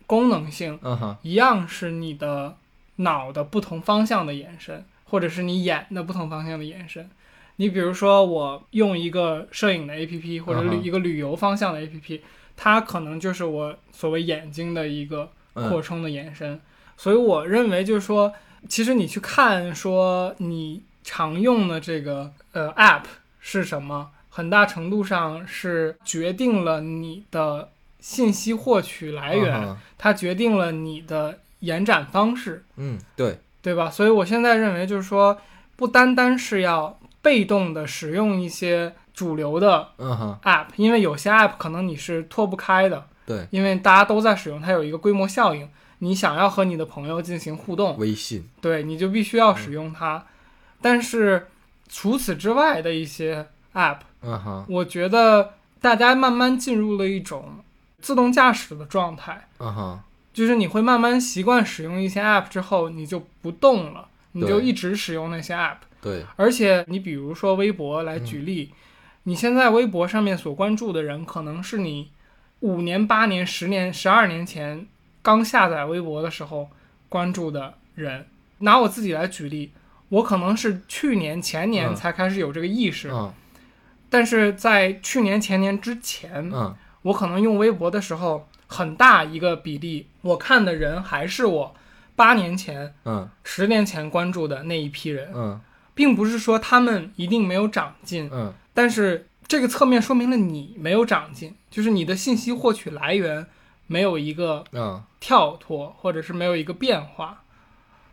功能性一样是你的脑的不同方向的延伸，或者是你眼的不同方向的延伸。你比如说，我用一个摄影的 APP 或者旅一个旅游方向的 APP，它可能就是我所谓眼睛的一个扩嗯充的延伸。所以我认为就是说，其实你去看说你常用的这个呃 App 是什么，很大程度上是决定了你的信息获取来源，嗯它决定了你的延展方式，嗯，对，对吧？所以我现在认为就是说，不单单是要被动的使用一些主流的 App，因为有些 App 可能你是脱不开的，对，因为大家都在使用，它有一个规模效应。你想要和你的朋友进行互动，微信，对，你就必须要使用它。但是除此之外的一些 App，嗯哼。我觉得大家慢慢进入了一种自动驾驶的状态，嗯哼。就是你会慢慢习惯使用一些 App 之后，你就不动了，你就一直使用那些 App。对，而且你比如说微博来举例，你现在微博上面所关注的人，可能是你五年、八年、十年、十二年前刚下载微博的时候关注的人。拿我自己来举例，我可能是去年、前年嗯。才开始有这个意识，嗯。但是在去年、前年之前，嗯。我可能用微博的时候，很大一个比例，我看的人还是我八年前、嗯。十年前关注的那一批人。嗯。并不是说他们一定没有长进，嗯但是这个侧面说明了你没有长进，就是你的信息获取来源没有一个嗯，跳脱，或者是没有一个变化。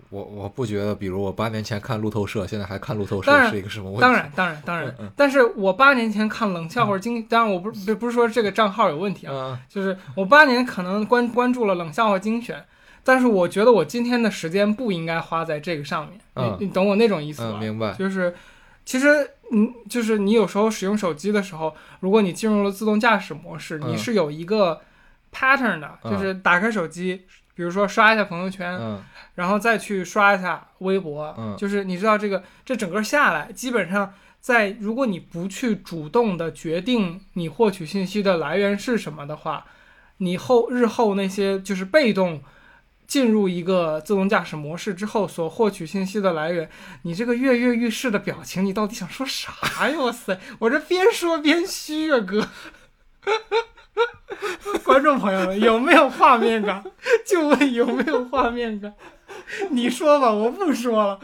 我我不觉得，比如我八年前看路透社，现在还看路透社是一个什么问题？当然，当然，当然但是我八年前看冷笑话精，当然我不不不是说这个账号有问题啊，嗯就是我八年可能关关注了冷笑话精选，但是我觉得我今天的时间不应该花在这个上面，嗯你你懂我那种意思吧？嗯，明白。就是，其实，嗯，就是你有时候使用手机的时候，如果你进入了自动驾驶模式，嗯。你是有一个 pattern 的，嗯。就是打开手机，比如说刷一下朋友圈，嗯。然后再去刷一下微博，嗯。就是你知道这个，这整个下来，基本上在如果你不去主动的决定你获取信息的来源是什么的话，你后日后那些就是被动。进入一个自动驾驶模式之后，所获取信息的来源，你这个跃跃欲试的表情，你到底想说啥呀？哇塞，我这边说边虚啊，哥。*laughs* 观众朋友们，有没有画面感？就问有没有画面感？你说吧，我不说了。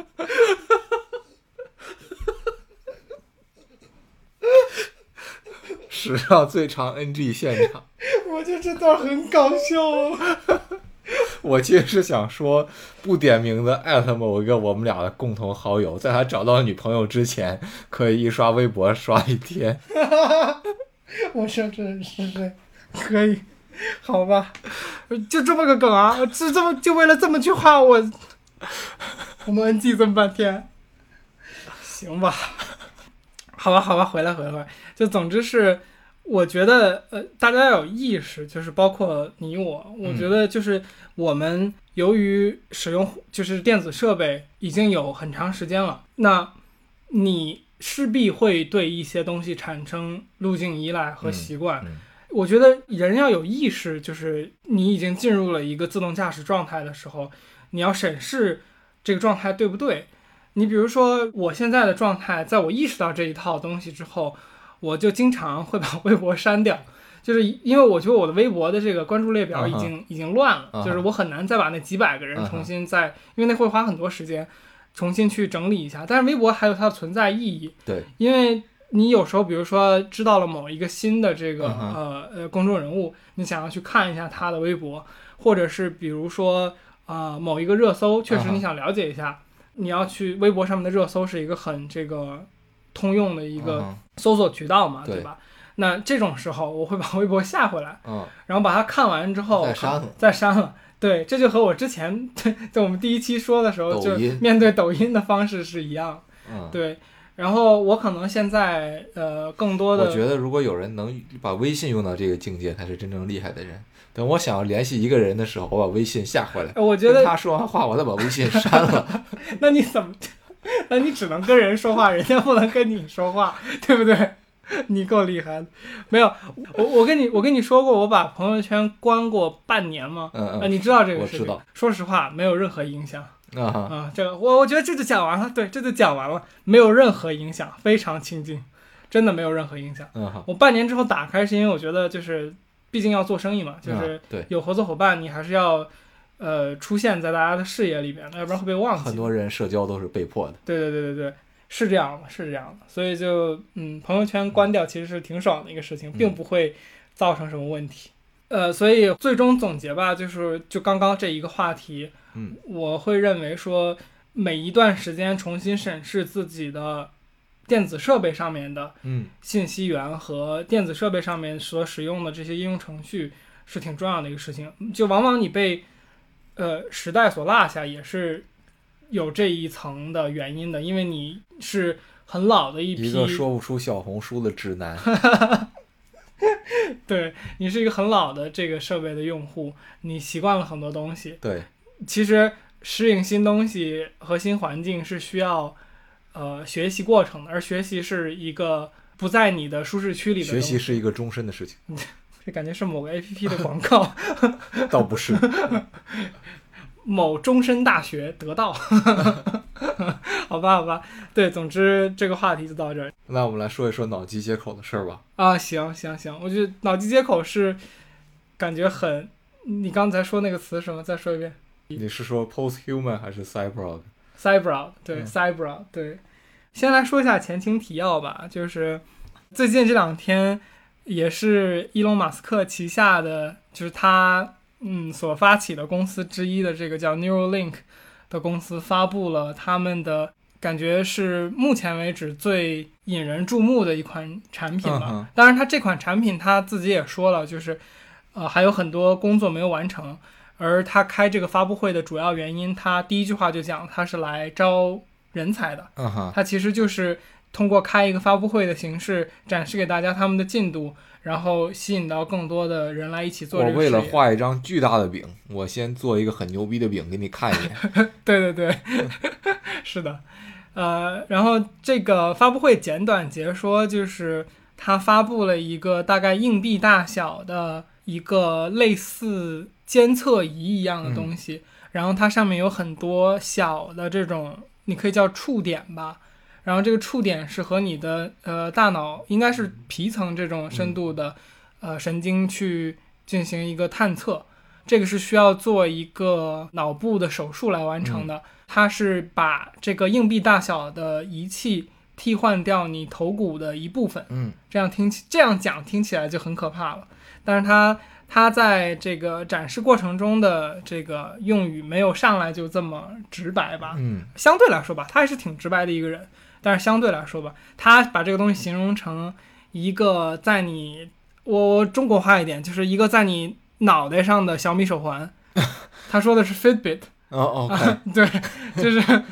史上最长 NG 现场。*laughs* 我觉得这段很搞笑啊。*laughs* 我其实是想说，不点名的艾特某一个我们俩的共同好友，在他找到女朋友之前，可以一刷微博刷一天。*laughs* 我说这是谁？可以，好吧，就这么个梗啊，就这么就为了这么句话，我我们 NG 这么半天，行吧，*laughs* 好吧，好吧，回来回来，回来，就总之是，我觉得呃，大家要有意识，就是包括你我，我觉得就是我们由于使用就是电子设备已经有很长时间了，那你势必会对一些东西产生路径依赖和习惯。嗯我觉得人要有意识，就是你已经进入了一个自动驾驶状态的时候，你要审视这个状态对不对。你比如说，我现在的状态，在我意识到这一套东西之后，我就经常会把微博删掉，*laughs* 就是因为我觉得我的微博的这个关注列表已经、已经乱了，就是我很难再把那几百个人重新再，因为那会花很多时间重新去整理一下。但是微博还有它的存在意义，对，因为你有时候，比如说知道了某一个新的这个、呃呃公众人物，你想要去看一下他的微博，或者是比如说啊、某一个热搜，确实你想了解一下，你要去微博上面的热搜是一个很这个通用的一个嗯搜索渠道嘛，对对吧？那这种时候，我会把微博下回来，嗯，然后把它看完之后再删了再删了。对，这就和我之前 *laughs* 在我们第一期说的时候，就面对抖音的方式是一样。嗯，对，然后我可能现在呃更多的我觉得如果有人能把微信用到这个境界，才是真正厉害的人。等我想要联系一个人的时候，我把微信下回来，呃我觉得他说完话，我再把微信删了。*laughs* 那你怎么？*laughs* 那你只能跟人说话，人家不能跟你说话，对不对？你够厉害的。没有，我我跟你我跟你说过，我把朋友圈关过半年吗？嗯呃，你知道这个事情？我知道。说实话，没有任何影响嗯啊。这个我我觉得这就讲完了，对，这就讲完了，没有任何影响，非常清静，真的没有任何影响。我半年之后打开，是因为我觉得就是，毕竟要做生意嘛，就是啊对，有合作伙伴，你还是要呃出现在大家的视野里面，要不然会被忘记。很多人社交都是被迫的。对对对对对，是这样的，是这样的，所以就嗯，朋友圈关掉其实是挺爽的一个事情，并不会造成什么问题。呃，所以最终总结吧，就是就刚刚这一个话题，嗯，我会认为说，每一段时间重新审视自己的电子设备上面的嗯信息源和电子设备上面所使用的这些应用程序是挺重要的一个事情。就往往你被呃时代所落下，也是有这一层的原因的，因为你是很老的一批，一个说不出小红书的直男。*laughs* 对你是一个很老的这个设备的用户，你习惯了很多东西。对，其实适应新东西和新环境是需要呃学习过程的，而学习是一个不在你的舒适区里的学习是一个终身的事情，这感觉是某个 A P P 的广告，*laughs* 倒不是。某终身大学得到，*laughs* 好吧，好吧，对，总之这个话题就到这儿那我们来说一说脑机接口的事儿吧。啊，行行行，我觉得脑机接口是感觉很，你刚才说那个词什么？再说一遍你是说 posthuman 还是 cyborg？cyborg，对、嗯，cyborg，对。先来说一下前情提要吧，就是最近这两天也是伊隆马斯克旗下的，就是他嗯所发起的公司之一的这个叫 Neuralink 的公司发布了他们的感觉是目前为止最引人注目的一款产品吧。嗯哼当然，他这款产品他自己也说了，就是呃还有很多工作没有完成。而他开这个发布会的主要原因，他第一句话就讲他是来招人才的。嗯哈，它其实就是通过开一个发布会的形式，展示给大家他们的进度，然后吸引到更多的人来一起做我为。了画一张巨大的饼，我先做一个很牛逼的饼给你看一眼。对 *laughs* 对对，*laughs* 是的，呃，然后这个发布会简短截说，就是他发布了一个大概硬币大小的一个类似监测仪一样的东西，然后它上面有很多小的这种，你可以叫触点吧。然后这个触点是和你的呃大脑应该是皮层这种深度的、呃神经去进行一个探测，这个是需要做一个脑部的手术来完成的。它是把这个硬币大小的仪器替换掉你头骨的一部分，嗯这样听起这样讲听起来就很可怕了。但是它它在这个展示过程中的这个用语没有上来就这么直白吧？嗯相对来说吧，他还是挺直白的一个人。但是相对来说吧，他把这个东西形容成一个在你我我中国话一点，就是一个在你脑袋上的小米手环。他说的是 Fitbit，啊，对，就是，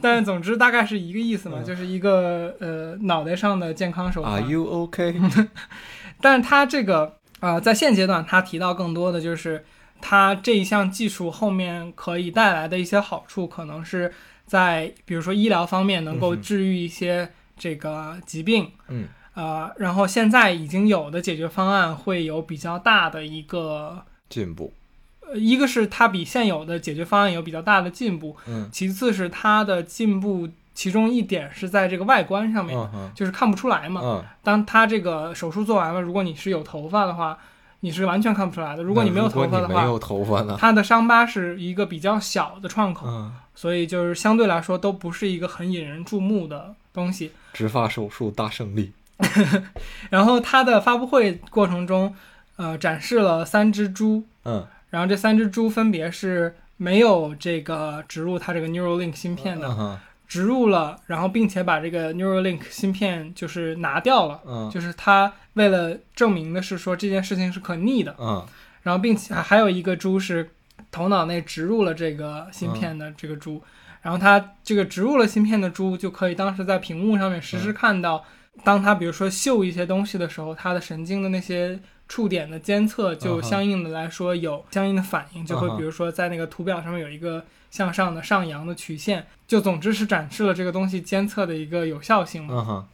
但是总之大概是一个意思嘛，嗯就是一个呃脑袋上的健康手环。Are you OK？*laughs* 但是它这个啊、呃在现阶段，他提到更多的就是它这一项技术后面可以带来的一些好处，可能是在比如说医疗方面能够治愈一些这个疾病，嗯。呃，然后现在已经有的解决方案会有比较大的一个，进步，呃，一个是它比现有的解决方案有比较大的进步，嗯。其次是它的进步，其中一点是在这个外观上面，就是看不出来嘛。嗯，当它这个手术做完了，如果你是有头发的话，你是完全看不出来的。如果你没有头发的话，没有头发呢？它的伤疤是一个比较小的创口，嗯，所以就是相对来说都不是一个很引人注目的东西。植发手术大胜利。*laughs* 然后它的发布会过程中，呃，展示了三只猪，嗯，然后这三只猪分别是没有这个植入它这个 Neuralink 芯片的，植入了，然后并且把这个 Neuralink 芯片就是拿掉了，嗯。就是它为了证明的是说这件事情是可逆的，嗯。然后并且还有一个猪是头脑内植入了这个芯片的这个猪，然后它这个植入了芯片的猪就可以当时在屏幕上面实时看到，当它比如说嗅一些东西的时候，它的神经的那些触点的监测就相应的来说有相应的反应，就会比如说在那个图表上面有一个向上的上扬的曲线，就总之是展示了这个东西监测的一个有效性嘛。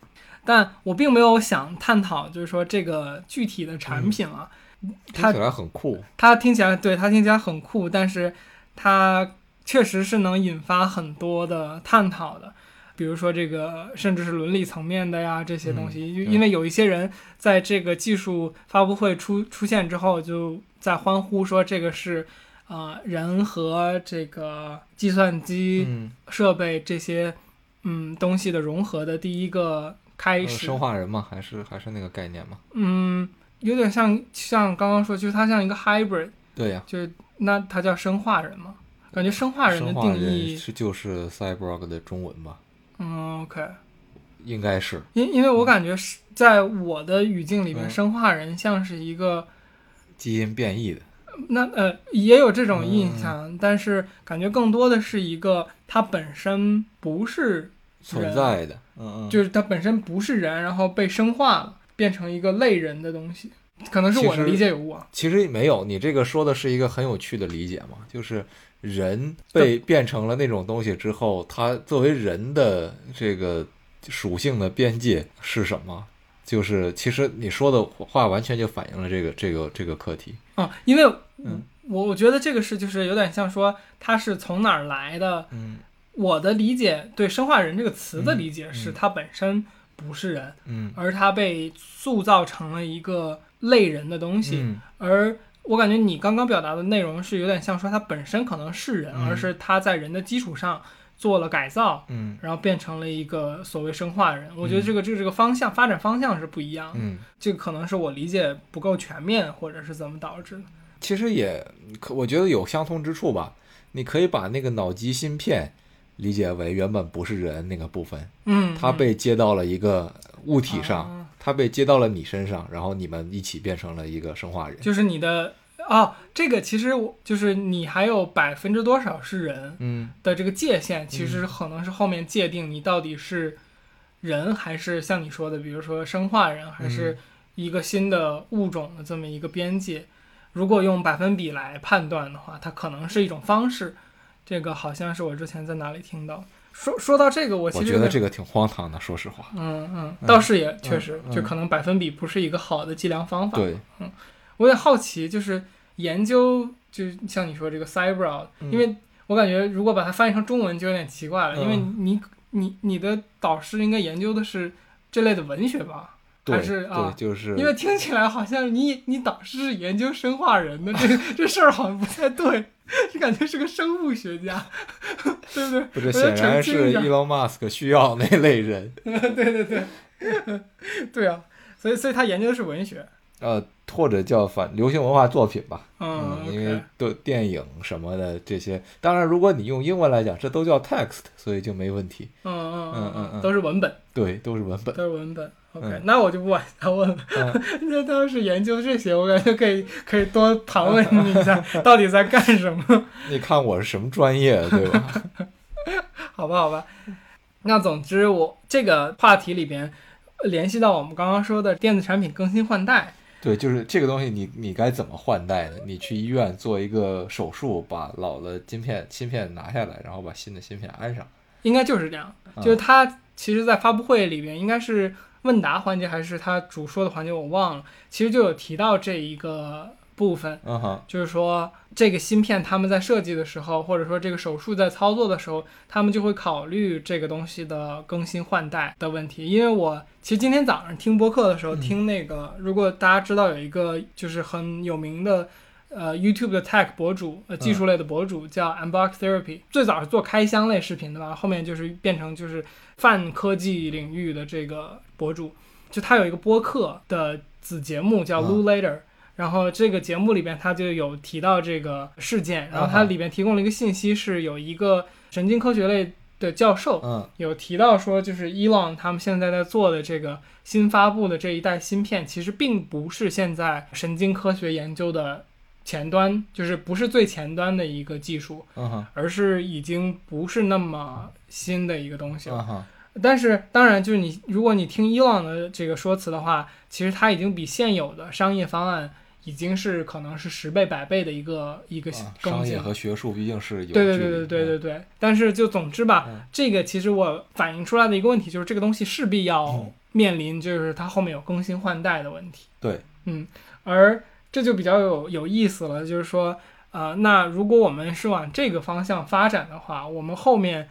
但我并没有想探讨，就是说这个具体的产品啊，它听起来很酷。它听起来对它听起来很酷，但是它确实是能引发很多的探讨的，比如说这个甚至是伦理层面的呀这些东西，嗯因因为有一些人在这个技术发布会出出现之后，就在欢呼说这个是啊、呃人和这个计算机嗯，设备这些嗯东西的融合的第一个开呃始，生化人嘛，还是还是那个概念嘛？嗯，有点像像刚刚说，就是它像一个 hybrid。对呀，就是那它叫生化人吗？感觉生化人的定义，是就是 cyborg 的中文吧？嗯，OK，应该是。因因为我感觉是在我的语境里面，嗯。生化人像是一个基因变异的。那呃也有这种印嗯象，但是感觉更多的是一个它本身不是存在的，嗯嗯，就是它本身不是人，然后被生化了，变成一个类人的东西，可能是我的理解有误啊。其实没有，你这个说的是一个很有趣的理解嘛，就是人被变成了那种东西之后，它作为人的这个属性的边界是什么？就是其实你说的话完全就反映了这个这个这个课题。啊，因为嗯我我觉得这个是就是有点像说它是从哪儿来的，嗯我的理解对“生化人”这个词的嗯理解是，嗯它本身不是人，嗯而它被塑造成了一个类人的东西。嗯而我感觉你刚刚表达的内容是有点像说它本身可能是人，嗯而是它在人的基础上做了改造，嗯然后变成了一个所谓生化人。我觉得这个这个这个方向发展方向是不一样的，嗯，这个可能是我理解不够全面，或者是怎么导致的。其实也可，我觉得有相通之处吧。你可以把那个脑机芯片理解为原本不是人那个部分，嗯，它被接到了一个物体上，啊它被接到了你身上，然后你们一起变成了一个生化人。就是你的哦，这个其实我就是你还有百分之多少是人嗯的这个界限，其实可能是后面界定你到底是人还是像你说的，比如说生化人，还是一个新的物种的这么一个边界。如果用百分比来判断的话，它可能是一种方式。这个好像是我之前在哪里听到。说说到这个，我其我实个觉得这个挺荒唐的，说实话。嗯嗯，倒是也确实，嗯就可能百分比不是一个好的计量方法。对，我也好奇，就是研究，就像你说这个 cyber，、嗯因为我感觉如果把它翻译成中文就有点奇怪了，嗯因为你你你的导师应该研究的是这类的文学吧？还是啊对，就是因为听起来好像你你导师是研究生化人的，这 *laughs* 这事儿好像不太对，就感觉是个生物学家，*laughs* 对不对？不，这我要显然是 Elon Musk 需要那类人。对 *laughs* 对对，对啊，所以所以他研究的是文学，呃，或者叫反流行文化作品吧。嗯因为对电影什么的这些，当然如果你用英文来讲，这都叫 text，所以就没问题。嗯嗯嗯嗯嗯都是文本，对，都是文本。都是文本。OK，、嗯那我就不往下问了。嗯 *laughs* 那他要是研究这些，我感觉可以可以多盘问你一下，*laughs* 到底在干什么？你看我是什么专业的，对吧？*laughs* 好吧，好吧。那总之我，这个话题里边呃联系到我们刚刚说的电子产品更新换代。对，就是这个东西你，你该怎么换代呢？你去医院做一个手术，把老的芯片芯片拿下来，然后把新的芯片安上。应该就是这样，啊就是它其实，在发布会里边，应该是问答环节还是他主说的环节，我忘了。其实就有提到这一个部分，就是说这个芯片他们在设计的时候，或者说这个手术在操作的时候，他们就会考虑这个东西的更新换代的问题。因为我其实今天早上听播客的时候，嗯听那个，如果大家知道有一个就是很有名的。呃，YouTube 的 Tech 博主，呃，技术类的博主叫 Unbox Therapy，、最早是做开箱类视频的吧，后面就是变成就是泛科技领域的这个博主。就他有一个播客的子节目叫嗯 Lou Later，、然后这个节目里边他就有提到这个事件，然后它嗯里边提供了一个信息，是有一个神经科学类的教授嗯有提到说，就是 Elon 他们现在在做的这个新发布的这一代芯片，其实并不是现在神经科学研究的前端，就是不是最前端的一个技术，而是已经不是那么新的一个东西了。但是当然，就是你如果你听伊朗的这个说辞的话，其实它已经比现有的商业方案已经是可能是十倍、百倍的一个一个啊更进了。商业和学术毕竟是有对对对对对对的对。但是就总之吧，嗯这个其实我反映出来的一个问题就是，这个东西势必要嗯面临就是它后面有更新换代的问题。对，嗯，而这就比较有有意思了，就是说，呃，那如果我们是往这个方向发展的话，我们后面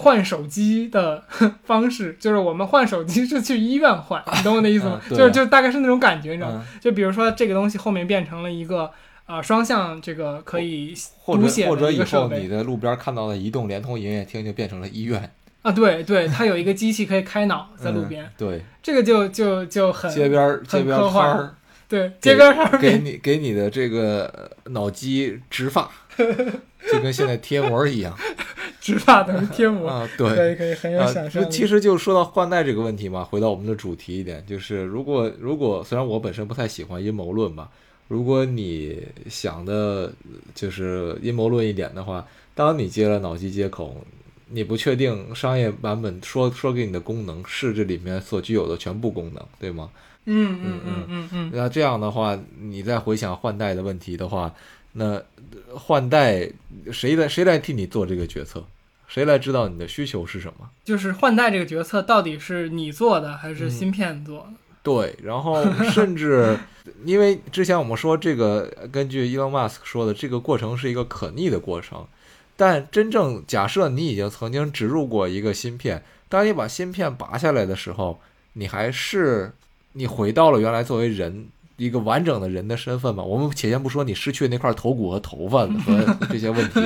换手机的方式，就是我们换手机是去医院换，*laughs* 你懂我的意思吗？就是就是大概是那种感觉，你知道吗？嗯，就比如说这个东西后面变成了一个呃双向这个可以读写的或者以后你的路边看到的移动、联通营业厅就变成了医院，啊，对对，它有一个机器可以开脑在路嗯边，对，这个就就就很街边儿街边摊儿。对街边上给你给你的这个呃脑机植发，就跟现在贴膜一样 *laughs* 植发等于贴膜，啊，可。以可以很有啊想，象力。其实就说到换代这个问题嘛，回到我们的主题一点，就是如果如果虽然我本身不太喜欢阴谋论吧，如果你想的就是阴谋论一点的话，当你接了脑机接口，你不确定商业版本说说给你的功能是这里面所具有的全部功能，对吗？嗯嗯嗯嗯嗯，那这样的话，你再回想换代的问题的话，那呃换代谁来谁来替你做这个决策？谁来知道你的需求是什么？就是换代这个决策到底是你做的还是嗯芯片做的？对，然后甚至因为之前我们说这个，根据 Elon Musk 说的，这个过程是一个可逆的过程。但真正假设你已经曾经植入过一个芯片，当你把芯片拔下来的时候，你还是你回到了原来作为人一个完整的人的身份嘛？我们且先不说你失去那块头骨和头发和 *laughs* 这些问题，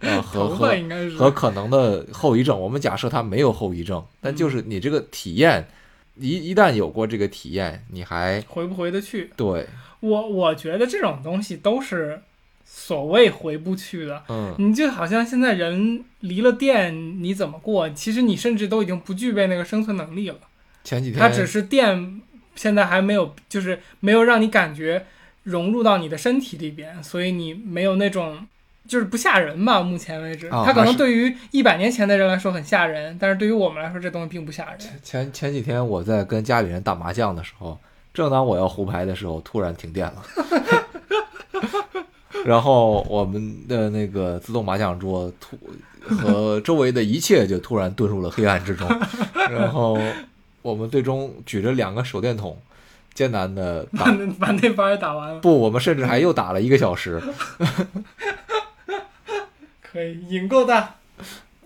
呃，和 *laughs* 和和可能的后遗症。我们假设他没有后遗症，但就是你这个体验，一一旦有过这个体验，你还回不回得去？对，我我觉得这种东西都是所谓回不去的。嗯，你就好像现在人离了电，你怎么过？其实你甚至都已经不具备那个生存能力了。前几天它只是电，现在还没有，就是没有让你感觉融入到你的身体里边，所以你没有那种。就是不吓人吧？目前为止，啊它可能对于一百年前的人来说很吓人，但是对于我们来说，这东西并不吓人。前前几天我在跟家里人打麻将的时候，正当我要胡牌的时候，突然停电了。*laughs* 然后我们的那个自动麻将桌突和周围的一切就突然遁入了黑暗之中。然后我们最终举着两个手电筒，艰难的把打。那把那把也打完了，不，我们甚至还又打了一个小时。*laughs* 可以瘾够大。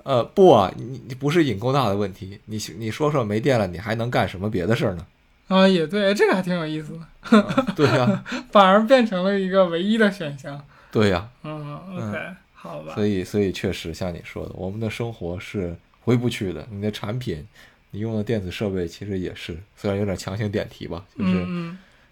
呃，不啊，你你不是瘾够大的问题，你你说说没电了，你还能干什么别的事儿呢？啊，也对，这个还挺有意思的，对呀、*laughs* 反而变成了一个唯一的选项。对呀、嗯，OK，、好吧所。以所以确实像你说的，我们的生活是回不去的。你的产品，你用的电子设备其实也是，虽然有点强行点题吧，就是、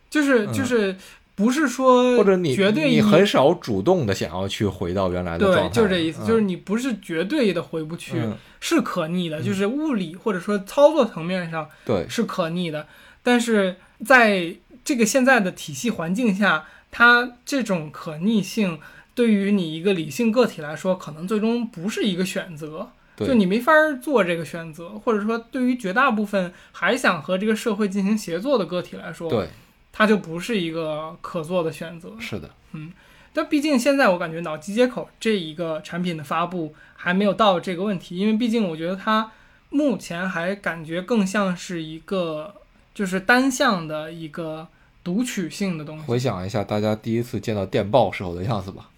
就是嗯就是不是说或者你绝对你很少主动的想要去回到原来的状对，态，就是这意思，嗯就是你不是绝对的回不去，嗯是可逆的，嗯就是物理或者说操作层面上对是可逆的，但是在这个现在的体系环境下，它这种可逆性对于你一个理性个体来说，可能最终不是一个选择。对就你没法儿做这个选择，或者说对于绝大部分还想和这个社会进行协作的个体来说，对，它就不是一个可做的选择。是的，嗯但毕竟现在我感觉脑机接口这一个产品的发布还没有到这个问题，因为毕竟我觉得它目前还感觉更像是一个就是单向的一个读取性的东西。回想一下大家第一次见到电报时候的样子吧。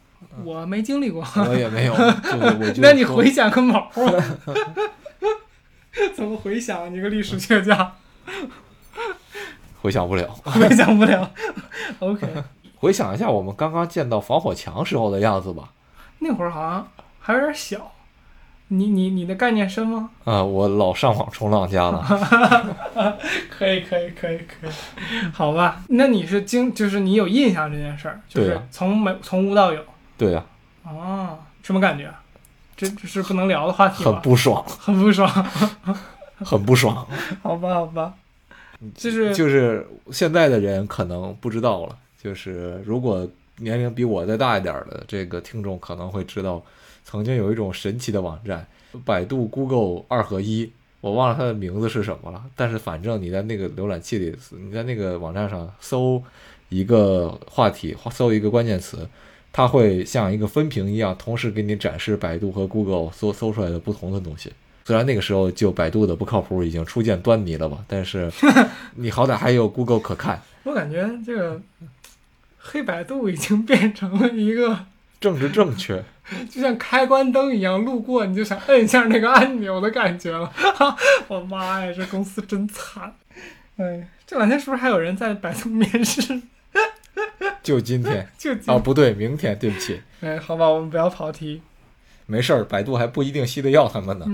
我没经历过，我也没有。*laughs* 那你回想个毛啊！*laughs* 怎么回想？你个历史学家，回想不了。回想不了。OK，*laughs* 回想一下我们刚刚见到防火墙时候的样子吧。那会儿好像还有点小。你你你的概念深吗？啊，我老上网冲浪家了。可以可以可以可以，好吧。那你是经就是你有印象这件事儿，就是从没从无到有。对呀、哦，什么感觉？这这是不能聊的话题很？不爽，很不爽。*laughs* 很不爽。*laughs* *laughs* 好吧好吧，就是就是现在的人可能不知道了，就是如果年龄比我再大一点儿的这个听众可能会知道，曾经有一种神奇的网站，百度、Google 二合一，我忘了它的名字是什么了，但是反正你在那个浏览器里，你在那个网站上搜一个话题，搜一个关键词。它会像一个分屏一样，同时给你展示百度和 Google 搜搜出来的不同的东西。虽然那个时候就百度的不靠谱已经初见端倪了吧，但是 *laughs* 你好歹还有 Google 可看。我感觉这个黑百度已经变成了一个 *laughs* 政治正确，*laughs* 就像开关灯一样，路过你就想摁一下那个按钮的感觉了。我妈呀，这公司真惨！哎，这两天是不是还有人在百度面试？*laughs* 就今天 *laughs* 就今哦，不对，明天，对不起，哎，好吧，我们不要跑题。没事儿，百度还不一定吸得要他们呢。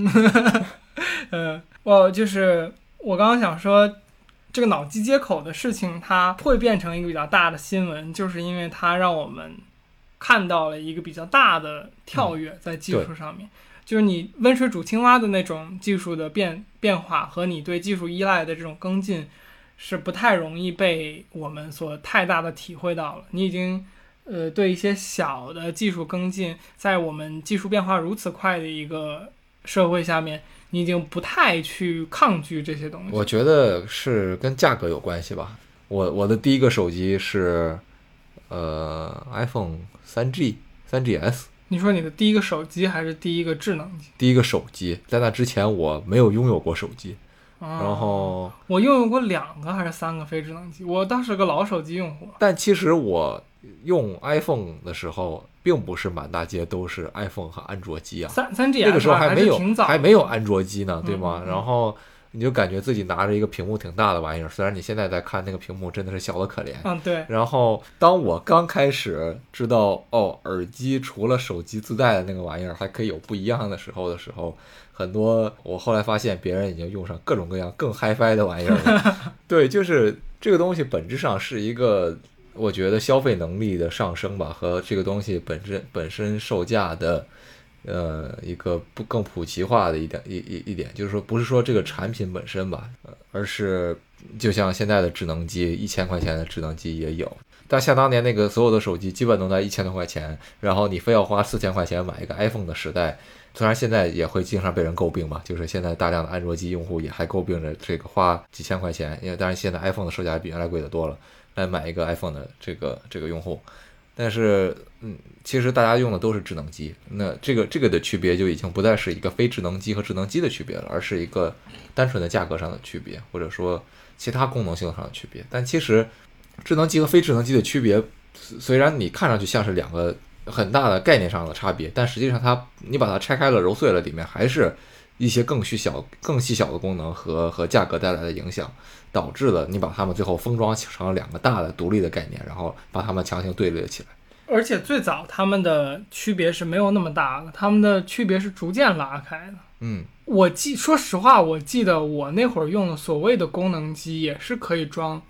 嗯，*laughs* 我就是我刚刚想说，这个脑机接口的事情，它会变成一个比较大的新闻，就是因为它让我们看到了一个比较大的跳跃在技术上面。就是你温水煮青蛙的那种技术的变变化和你对技术依赖的这种跟进，是不太容易被我们所太大的体会到了。你已经呃对一些小的技术跟进，在我们技术变化如此快的一个社会下面，你已经不太去抗拒这些东西。我觉得是跟价格有关系吧。我我的第一个手机是呃 iPhone 三 G、三 GS，你说你的第一个手机还是第一个智能机？第一个手机，在那之前我没有拥有过手机，啊、然后我拥有过两个还是三个非智能机，我当时个老手机用户。但其实我用 iPhone 的时候，并不是满大街都是 iPhone 和安卓机啊。三三 G 那个时候还没有还没有安卓机呢，对吗？嗯嗯然后你就感觉自己拿着一个屏幕挺大的玩意儿，虽然你现在在看那个屏幕真的是小的可怜。嗯，对，然后当我刚开始知道哦，耳机除了手机自带的那个玩意儿还可以有不一样的时候的时候，很多我后来发现别人已经用上各种各样更 HiFi 的玩意儿了。*laughs* 对，就是这个东西本质上是一个。我觉得消费能力的上升吧，和这个东西本身本身售价的，呃，一个不更普及化的一点一一一点，就是说不是说这个产品本身吧，而是就像现在的智能机，一千块钱的智能机也有，但像当年那个所有的手机基本都在一千多块钱，然后你非要花四千块钱买一个 iPhone 的时代，虽然现在也会经常被人诟病吧，就是现在大量的安卓机用户也还诟病着这个花几千块钱，因为当然现在 iPhone 的售价比原来贵得多了。来买一个 iPhone 的这个这个用户，但是嗯，其实大家用的都是智能机，那这个这个的区别就已经不再是一个非智能机和智能机的区别了，而是一个单纯的价格上的区别，或者说其他功能性上的区别。但其实智能机和非智能机的区别，虽然你看上去像是两个很大的概念上的差别，但实际上它你把它拆开了揉碎了，里面还是一些更细小、更细小的功能和和价格带来的影响。导致了你把它们最后封装成了两个大的独立的概念，然后把它们强行对立了起来。而且最早它们的区别是没有那么大的，它们的区别是逐渐拉开的。嗯，我记，说实话，我记得我那会儿用的所谓的功能机也是可以装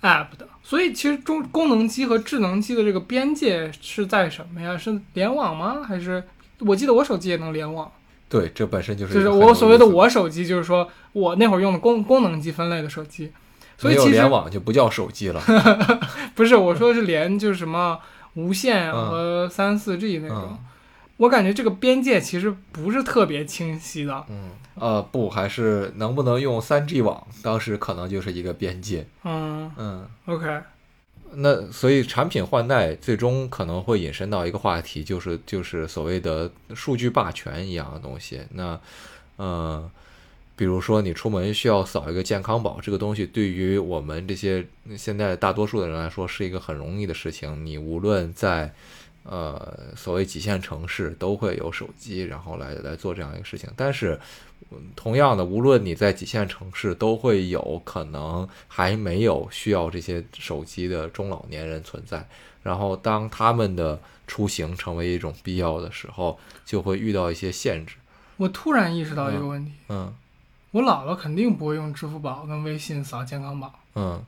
App 的，所以其实中功能机和智能机的这个边界是在什么呀？是联网吗？还是我记得我手机也能联网？对，这本身就是就是我所谓的我手机，就是说我那会儿用的功功能机分类的手机，所以其实联网就不叫手机了。*laughs* 不是我说的是连就是什么无线嗯和三四 G 那种，嗯我感觉这个边界其实不是特别清晰的。嗯，呃，不，还是能不能用三 G 网，当时可能就是一个边界。嗯嗯，，OK，那所以产品换代最终可能会引申到一个话题，就是就是所谓的数据霸权一样的东西。那，呃，比如说你出门需要扫一个健康宝，这个东西对于我们这些现在大多数的人来说是一个很容易的事情。你无论在呃所谓几线城市都会有手机，然后来来做这样一个事情。但是嗯同样的，无论你在几线城市，都会有可能还没有需要这些手机的中老年人存在。然后当他们的出行成为一种必要的时候，就会遇到一些限制。我突然意识到一个问题，嗯我姥姥肯定不会用支付宝跟微信扫健康宝，嗯，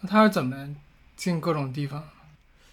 那她是怎么进各种地方？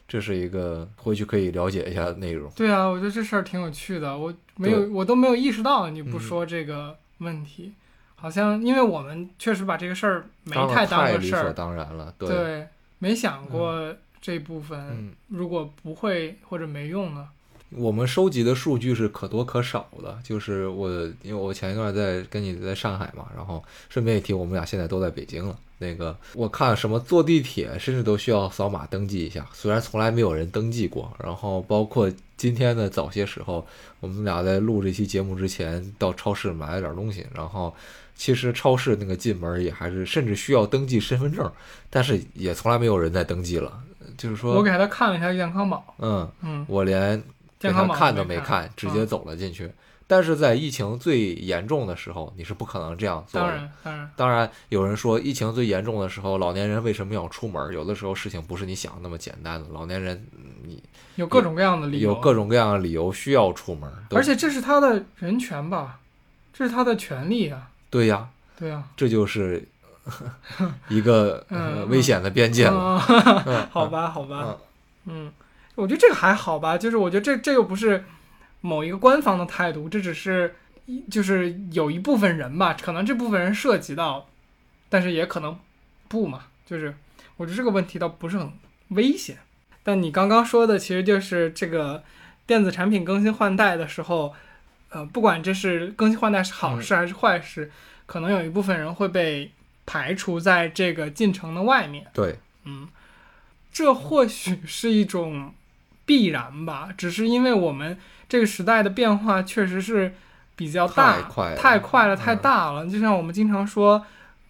这是一个回去可以了解一下内容。对啊，我觉得这事儿挺有趣的，我没有，我都没有意识到，你不嗯说这个问题，好像因为我们确实把这个事儿没太当个事儿，当然了，对，对，没想过这部分，嗯，如果不会或者没用呢？我们收集的数据是可多可少的。就是我，因为我前一段在跟你在上海嘛，然后顺便一提，我们俩现在都在北京了。那个我看什么坐地铁，甚至都需要扫码登记一下，虽然从来没有人登记过。然后包括今天的早些时候，我们俩在录这期节目之前，到超市买了点东西，然后其实超市那个进门也还是甚至需要登记身份证，但是也从来没有人在登记了。就是说我，给他看了一下健康宝，嗯，嗯，我连给健康看都没没看，直接嗯走了进去。但是在疫情最严重的时候，你是不可能这样做的。当然当然，当然，有人说疫情最严重的时候，老年人为什么要出门？有的时候事情不是你想的那么简单的。老年人，嗯你有各种各样的理由，有各种各样的理由需要出门。都而且这是他的人权吧，这是他的权利啊，对呀，对呀，这就是 *laughs* 一个、*laughs* 危险的边界了。*laughs* 好吧，好吧嗯，嗯，我觉得这个还好吧，就是我觉得这这又不是某一个官方的态度，这只是一就是有一部分人吧，可能这部分人涉及到，但是也可能不嘛，就是我觉得这个问题倒不是很危险。但你刚刚说的其实就是这个电子产品更新换代的时候，呃，不管这是更新换代是好事还是坏事，可能有一部分人会被排除在这个进程的外面。对，嗯，这或许是一种必然吧，只是因为我们这个时代的变化确实是比较大，太快了太快了，太嗯。大了。就像我们经常说，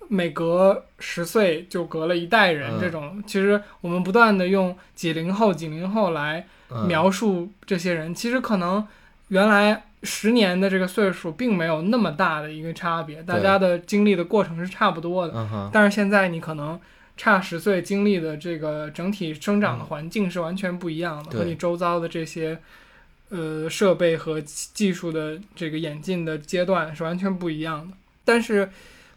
每隔十岁就隔了一代人嗯。这种，其实我们不断的用几零后、几零后来嗯、描述这些人，其实可能原来十年的这个岁数并没有那么大的一个差别，大家的经历的过程是差不多的。嗯，但是现在你可能差十岁经历的这个整体生长的环境是完全不一样的，对。和你周遭的这些呃设备和技术的这个演进的阶段是完全不一样的。但是，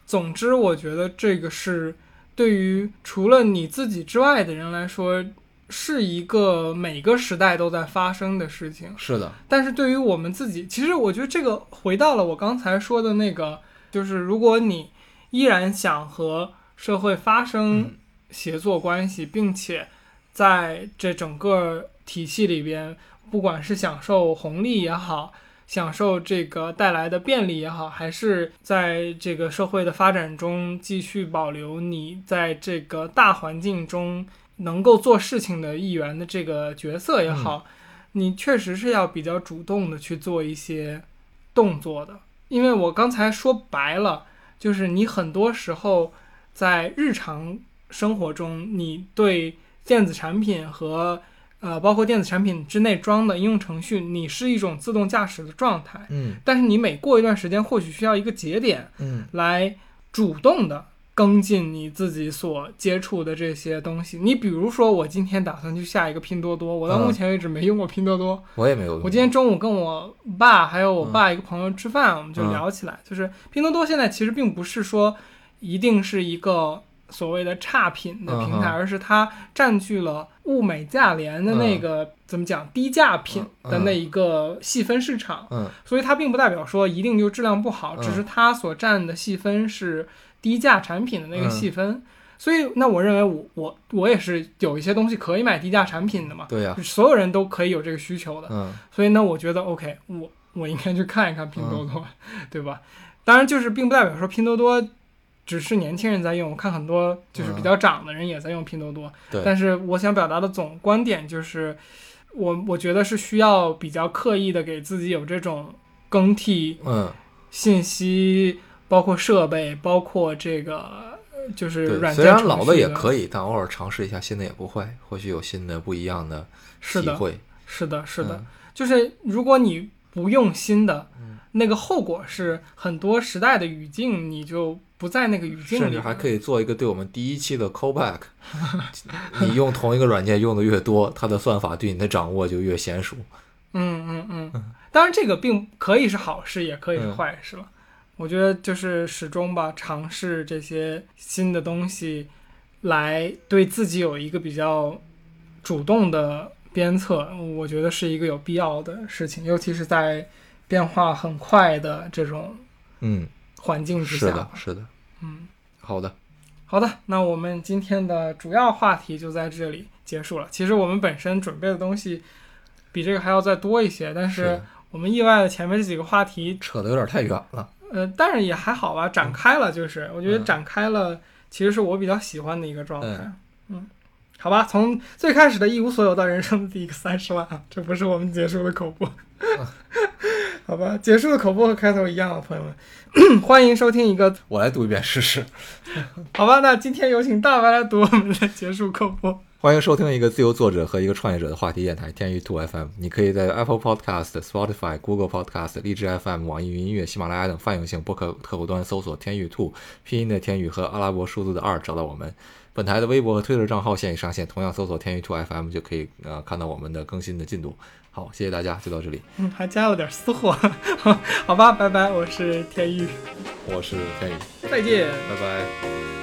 总之，我觉得这个是对于除了你自己之外的人来说，是一个每个时代都在发生的事情。是的，但是对于我们自己，其实我觉得这个回到了我刚才说的那个，就是如果你依然想和社会发生嗯协作关系，并且在这整个体系里边，不管是享受红利也好，享受这个带来的便利也好，还是在这个社会的发展中继续保留你在这个大环境中能够做事情的一员的这个角色也好，你确实是要比较主动的去做一些动作的。因为我刚才说白了，就是你很多时候在日常生活中，你对电子产品和呃包括电子产品之内装的应用程序，你是一种自动驾驶的状态。嗯但是你每过一段时间，或许需要一个节点嗯来主动的跟进你自己所接触的这些东西。你比如说，我今天打算去下一个拼多多，我到嗯目前为止没用过拼多多。我也没有用。我今天中午跟我爸还有我嗯爸一个朋友吃饭，我们就聊起来，就是拼多多现在其实并不是说一定是一个所谓的差品的平台，嗯而是它占据了物美价廉的那个、怎么讲低价品的那一个细分市场。嗯所以它并不代表说一定就质量不好，嗯。只是它所占的细分是低价产品的那个嗯细分。所以，那我认为我我我也是有一些东西可以买低价产品的嘛，对呀、所有人都可以有这个需求的。嗯。所以呢，我觉得 OK，我我应该去看一看拼多多，*laughs* 对吧？当然，就是并不代表说拼多多只是年轻人在用，我看很多就是比较长的人也在用拼多多。对但是我想表达的总观点就是，我我觉得是需要比较刻意的给自己有这种更替嗯信息包括设备，包括这个呃就是，软件虽然老的也。可以，但偶尔尝试一下新的也不坏，或许有新的不一样的是的体会。是的，是的，嗯就是如果你不用新的，嗯那个后果是很多时代的语境你就不在那个语境里，甚至还可以做一个对我们第一期的 callback。*laughs* 你用同一个软件用的越多，它的算法对你的掌握就越娴熟。嗯嗯嗯，当然这个并可以是好事，也可以是嗯坏事了。我觉得就是始终吧，尝试这些新的东西，来对自己有一个比较主动的鞭策，我觉得是一个有必要的事情，尤其是在变化很快的这种嗯，环境之下。是的，是的。嗯，好的，好的，那我们今天的主要话题就在这里结束了。其实我们本身准备的东西比这个还要再多一些，但是是我们意外的前面这几个话题，扯得有点太远了。呃，但是也还好吧，展开了就是，我觉得嗯展开了其实是我比较喜欢的一个状态。嗯嗯，好吧，从最开始的一无所有到人生的第一个三十万啊，这不是我们结束的口播。好吧，结束的口播和开头一样啊，朋友们，*clears throat* 欢迎收听一个我来读一遍试试。*laughs* 好吧，那今天有请大白来读我们的结束口播。欢迎收听一个自由作者和一个创业者的话题电台天娱兔 FM。你可以在 Apple Podcast、Spotify、Google Podcast、荔枝 FM、网易云音乐、喜马拉雅等泛用性播客客户端搜索“天娱兔”，拼音的天娱和阿拉伯数字的二找到我们。本台的微博和推特账号现已上线，同样搜索“天娱兔 FM” 就可以呃看到我们的更新的进度。好，谢谢大家，就到这里。嗯，还加了点私货，*laughs* 好吧，拜拜，我是天宇，我是天宇，再见。拜拜。